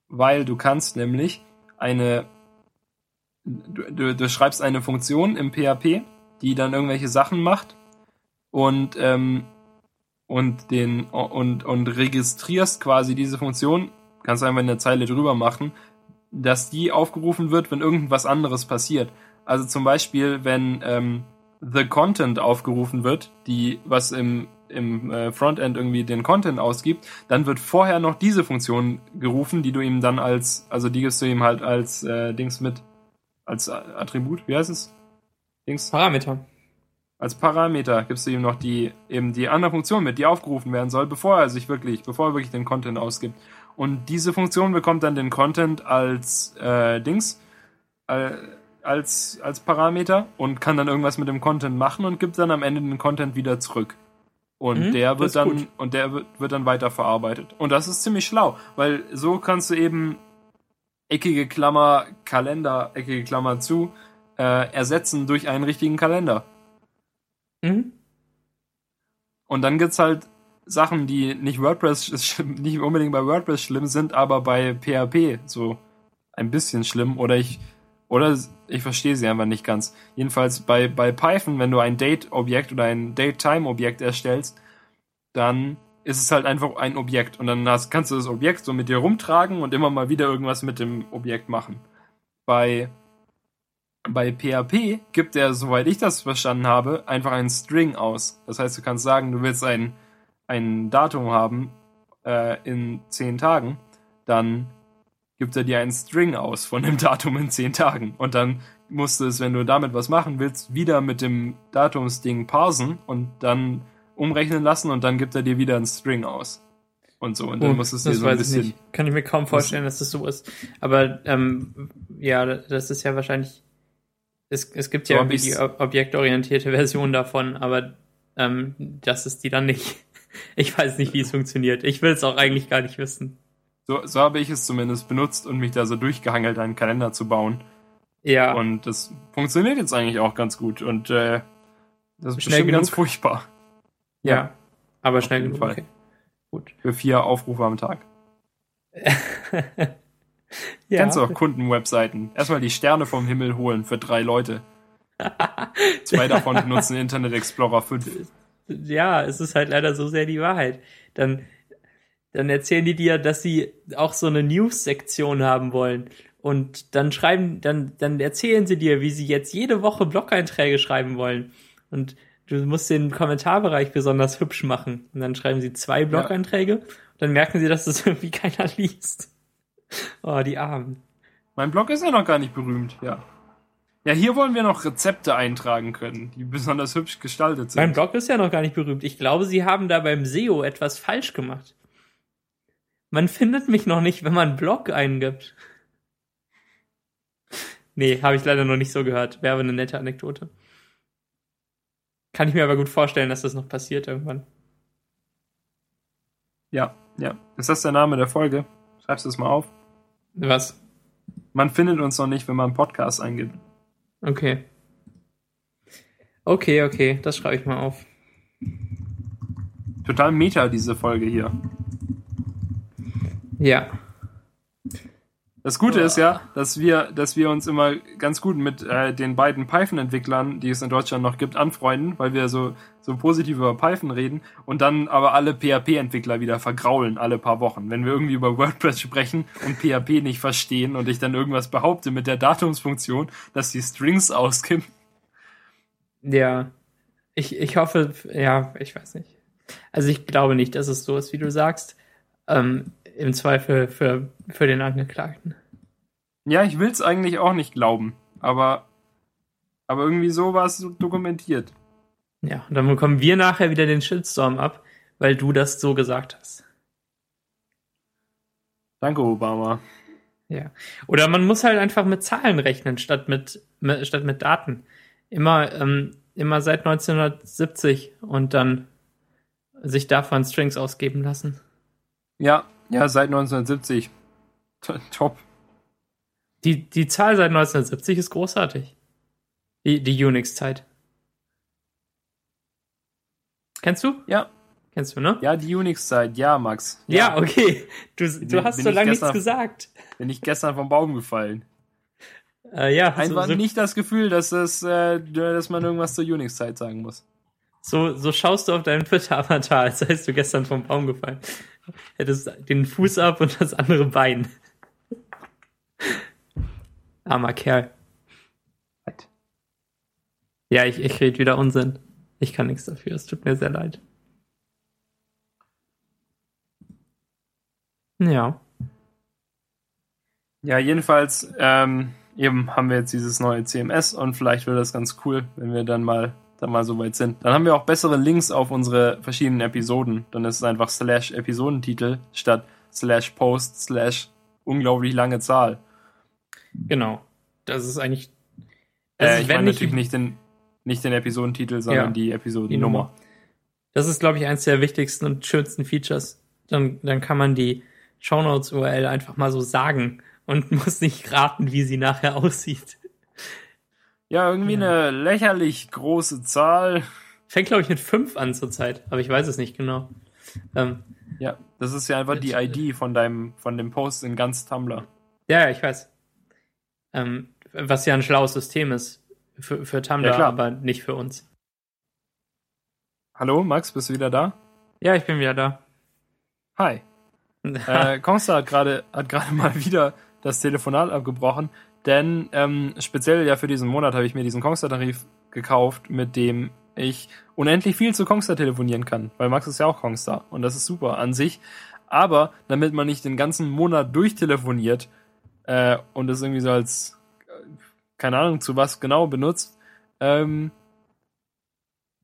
Weil du kannst nämlich eine, du, du, du schreibst eine Funktion im PHP, die dann irgendwelche Sachen macht und ähm, und den und und registrierst quasi diese Funktion, kannst einfach eine Zeile drüber machen, dass die aufgerufen wird, wenn irgendwas anderes passiert. Also zum Beispiel, wenn ähm, the Content aufgerufen wird, die was im im äh, Frontend irgendwie den Content ausgibt, dann wird vorher noch diese Funktion gerufen, die du ihm dann als, also die gibst du ihm halt als äh, Dings mit, als Attribut, wie heißt es? Dings? Parameter. Als Parameter gibst du ihm noch die, eben die andere Funktion mit, die aufgerufen werden soll, bevor er sich wirklich, bevor er wirklich den Content ausgibt. Und diese Funktion bekommt dann den Content als äh, Dings, äh, als, als Parameter und kann dann irgendwas mit dem Content machen und gibt dann am Ende den Content wieder zurück. Und Mhm, der wird dann, gut. und der wird, wird dann weiter verarbeitet. Und das ist ziemlich schlau, weil so kannst du eben eckige Klammer, Kalender, eckige Klammer zu, äh, ersetzen durch einen richtigen Kalender. Mhm. Und dann gibt's halt Sachen, die nicht WordPress, nicht unbedingt bei WordPress schlimm sind, aber bei PHP so ein bisschen schlimm oder ich, oder ich verstehe sie einfach nicht ganz. Jedenfalls bei, bei Python, wenn du ein Date-Objekt oder ein Date-Time-Objekt erstellst, dann ist es halt einfach ein Objekt und dann hast, kannst du das Objekt so mit dir rumtragen und immer mal wieder irgendwas mit dem Objekt machen. Bei bei PHP gibt er, soweit ich das verstanden habe, einfach einen String aus. Das heißt, du kannst sagen, du willst ein, ein Datum haben äh, in zehn Tagen, dann gibt er dir einen String aus von dem Datum in zehn Tagen. Und dann musst du es, wenn du damit was machen willst, wieder mit dem Datumsding parsen und dann umrechnen lassen und dann gibt er dir wieder einen String aus. und so. Und dann Oh, muss es dir so ein weiß ich bisschen. nicht. Kann ich mir kaum vorstellen, dass das so ist. Aber ähm, ja, das ist ja wahrscheinlich. Es, es gibt So ja hab irgendwie die objektorientierte Version davon, aber ähm, das ist die dann nicht. Ich weiß nicht, wie es funktioniert. Ich will es auch eigentlich gar nicht wissen. So, so habe ich es zumindest benutzt und mich da so durchgehangelt, einen Kalender zu bauen. Ja, Und das funktioniert jetzt eigentlich auch ganz gut. Und äh, das ist Schnell bestimmt ganz genug. furchtbar. ja. Aber schnell jeden genug. Fall. Okay. Gut. Für vier Aufrufe am Tag. ja. Kennst du auch Kundenwebseiten? Erstmal die Sterne vom Himmel holen für drei Leute. Zwei davon benutzen Internet Explorer 5. ja, es ist halt leider so sehr die Wahrheit. Dann, dann erzählen die dir, dass sie auch so eine News-Sektion haben wollen. Und dann schreiben, dann, dann erzählen sie dir, wie sie jetzt jede Woche Blog-Einträge schreiben wollen. Und du musst den Kommentarbereich besonders hübsch machen. Und dann schreiben sie zwei Blog-Einträge. Und dann merken sie, dass das irgendwie keiner liest. Oh, die Armen. Mein Blog ist ja noch gar nicht berühmt, ja. Ja, hier wollen wir noch Rezepte eintragen können, die besonders hübsch gestaltet sind. Mein Blog ist ja noch gar nicht berühmt. Ich glaube, sie haben da beim SEO etwas falsch gemacht. Man findet mich noch nicht, wenn man Blog eingibt. Nee, habe ich leider noch nicht so gehört. Wäre aber eine nette Anekdote. Kann ich mir aber gut vorstellen, dass das noch passiert irgendwann. Ja, ja. Ist das der Name der Folge? Schreibst du es mal auf. Was? Man findet uns noch nicht, wenn man einen Podcast eingibt. Okay. Okay, okay, das schreibe ich mal auf. Total meta, diese Folge hier. Ja. Das Gute ist ja, dass wir, dass wir uns immer ganz gut mit äh, den beiden Python-Entwicklern, die es in Deutschland noch gibt, anfreunden, weil wir so, so positiv über Python reden und dann aber alle PHP-Entwickler wieder vergraulen alle paar Wochen. Wenn wir irgendwie über WordPress sprechen und PHP nicht verstehen und ich dann irgendwas behaupte mit der Datumsfunktion, dass die Strings ausgibt. Ja. Ich, ich hoffe, ja, ich weiß nicht. Also ich glaube nicht, dass es so ist, wie du sagst. Ähm, Im Zweifel für, für den Angeklagten. Ja, ich will's eigentlich auch nicht glauben, aber, aber irgendwie so war es dokumentiert. Ja, und dann bekommen wir nachher wieder den Shitstorm ab, weil du das so gesagt hast. Danke, Obama. Ja. Oder man muss halt einfach mit Zahlen rechnen, statt mit, mit statt mit Daten. Immer, ähm, immer seit 1970 und dann sich davon Strings ausgeben lassen. Ja, ja, seit 1970. T- Top. Die, die Zahl seit 1970 ist großartig. Die, die Unix-Zeit. Kennst du? Ja, Kennst du, ne? ja, die Unix-Zeit, ja, Max. Ja, okay. Du, Bin- du hast so lange nichts gesagt. Bin ich gestern vom Baum gefallen. Äh, ja, so, Einfach so, nicht das Gefühl, dass, es, äh, dass man irgendwas zur Unix-Zeit sagen muss. So, so schaust du auf deinen Twitter-Avatar, als seist du gestern vom Baum gefallen. Hättest den Fuß ab und das andere Bein. Armer Kerl. Ja, ich, ich rede wieder Unsinn. Ich kann nichts dafür. Es tut mir sehr leid. Ja. Ja, jedenfalls ähm, eben haben wir jetzt dieses neue CMS und vielleicht wird das ganz cool, wenn wir dann mal dann mal so weit sind. Dann haben wir auch bessere Links auf unsere verschiedenen Episoden. Dann ist es einfach slash Episodentitel statt slash Post slash unglaublich lange Zahl. Genau. Das ist eigentlich. Das Äh, ist, ich meine natürlich nicht den, nicht den Episodentitel, sondern Ja, die die Episodennummer. Nummer. Das ist, glaube ich, eines der wichtigsten und schönsten Features. Dann, dann kann man die Shownotes URL einfach mal so sagen und muss nicht raten, wie sie nachher aussieht. Ja, irgendwie eine lächerlich große Zahl. Fängt, glaube ich, mit 5 an zurzeit, aber ich weiß es nicht genau. Ähm, Ja, das ist ja einfach die Jetzt, ID von deinem, von dem Post in ganz Tumblr. ja, ja, ich weiß. Ähm, was ja ein schlaues System ist für, für Tumblr, Ja, klar. aber nicht für uns. Hallo, Max, bist du wieder da? Ja, ich bin wieder da. Hi. Äh, Kongster hat gerade hat gerade mal wieder das Telefonat abgebrochen, denn ähm, speziell ja für diesen Monat habe ich mir diesen Kongster-Tarif gekauft, mit dem ich unendlich viel zu Kongster telefonieren kann, weil Max ist ja auch Kongster und das ist super an sich. Aber damit man nicht den ganzen Monat durchtelefoniert äh, und es irgendwie so als äh, keine Ahnung zu was genau benutzt, ähm,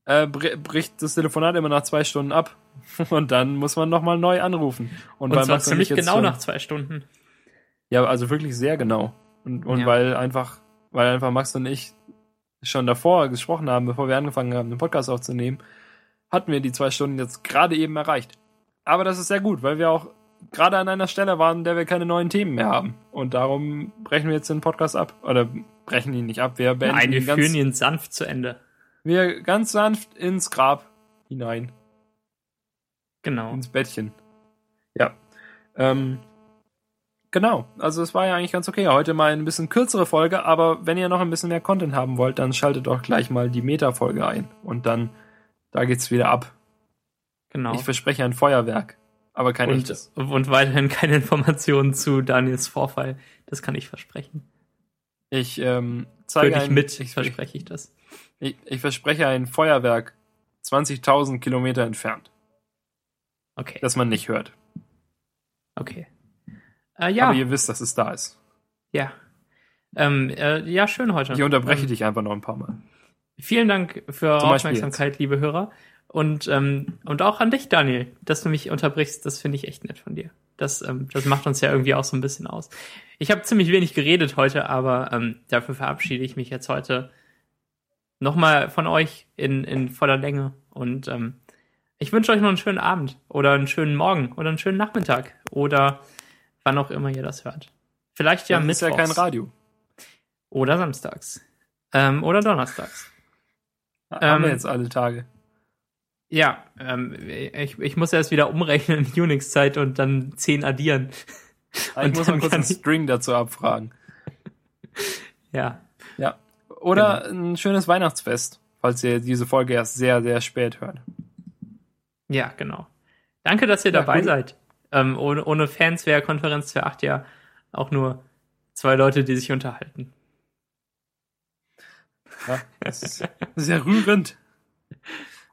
äh, br bricht das Telefonat immer nach zwei Stunden ab, Und dann muss man nochmal neu anrufen. Und, und zwar ziemlich genau nach zwei Stunden. Ja, also wirklich sehr genau. Und, und Ja. weil einfach, weil einfach Max und ich schon davor gesprochen haben, bevor wir angefangen haben, den Podcast aufzunehmen, hatten wir die zwei Stunden jetzt gerade eben erreicht. Aber das ist sehr gut, weil wir auch gerade an einer Stelle waren, in der wir keine neuen Themen mehr haben. Und darum brechen wir jetzt den Podcast ab. Oder brechen ihn nicht ab. Wir beenden Nein, wir ihn ganz, führen ihn sanft zu Ende. wir ganz sanft ins Grab hinein. Genau. ins Bettchen. Ja. Ähm, genau. Also es war ja eigentlich ganz okay. Heute mal ein bisschen kürzere Folge, aber wenn ihr noch ein bisschen mehr Content haben wollt, dann schaltet doch gleich mal die Meta-Folge ein. Und dann, da geht's wieder ab. Genau. Ich verspreche ein Feuerwerk, aber kein und, echtes. und weiterhin keine Informationen zu Daniels Vorfall. Das kann ich versprechen. Ich ähm, zeige dich ein, mit, ich, verspreche ich das. ich, ich verspreche ein Feuerwerk 20.000 Kilometer entfernt, Okay. das man nicht hört. Okay. Äh, ja, Aber ihr wisst, dass es da ist. ja. Ähm, äh, ja, schön heute. Ich unterbreche ähm, dich einfach noch ein paar Mal. Vielen Dank für Zum Aufmerksamkeit, liebe Hörer. Und, ähm, und auch an dich, Daniel, dass du mich unterbrichst. Das finde ich echt nett von dir. Das, ähm, das macht uns ja irgendwie auch so ein bisschen aus. Ich habe ziemlich wenig geredet heute, aber ähm, dafür verabschiede ich mich jetzt heute nochmal von euch in, in voller Länge. Und ähm, ich wünsche euch noch einen schönen Abend oder einen schönen Morgen oder einen schönen Nachmittag oder wann auch immer ihr das hört. Vielleicht ja Dann ist ja kein mittwochs Radio. oder samstags ähm, oder donnerstags. Haben wir Ähm, jetzt alle Tage. Ja, ähm, ich, ich muss erst wieder umrechnen in Unix-Zeit und dann 10 addieren. Ich und muss mal kurz einen ich- String dazu abfragen. Ja, Ja. Oder Genau. ein schönes Weihnachtsfest, falls ihr diese Folge erst sehr, sehr spät hört. ja, genau. Danke, dass ihr Ja, dabei gut. seid. Ähm, ohne, ohne Fans wäre Konferenz 2.8 ja auch nur zwei Leute, die sich unterhalten. Ja, das ist sehr rührend.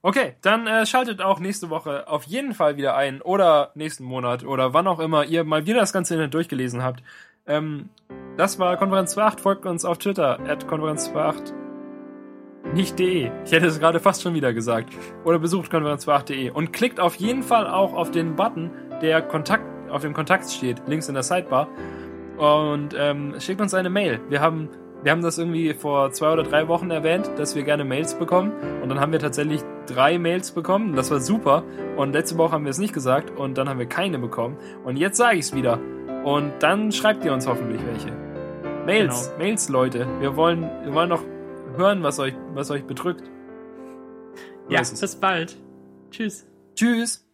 Okay, dann äh, schaltet auch nächste Woche auf jeden Fall wieder ein oder nächsten Monat oder wann auch immer ihr mal wieder das ganze durchgelesen habt. Ähm, das war Konferenz 28. Folgt uns auf Twitter, at Konferenz 28. Nicht de. Ich hätte es gerade fast schon wieder gesagt. Oder besucht konferenz28.de und klickt auf jeden Fall auch auf den Button, der Kontakt, auf dem Kontakt steht, links in der Sidebar. Und ähm, schickt uns eine Mail. Wir haben, wir haben das irgendwie vor zwei oder drei Wochen erwähnt, dass wir gerne Mails bekommen. Und dann haben wir tatsächlich drei Mails bekommen. Das war super. Und letzte Woche haben wir es nicht gesagt und dann haben wir keine bekommen. Und jetzt sage ich es wieder. Und dann schreibt ihr uns hoffentlich welche. Mails, Genau. Mails, Leute. Wir wollen, wir wollen noch hören, was euch, was euch bedrückt. Ja, bis bald. Tschüss. Tschüss.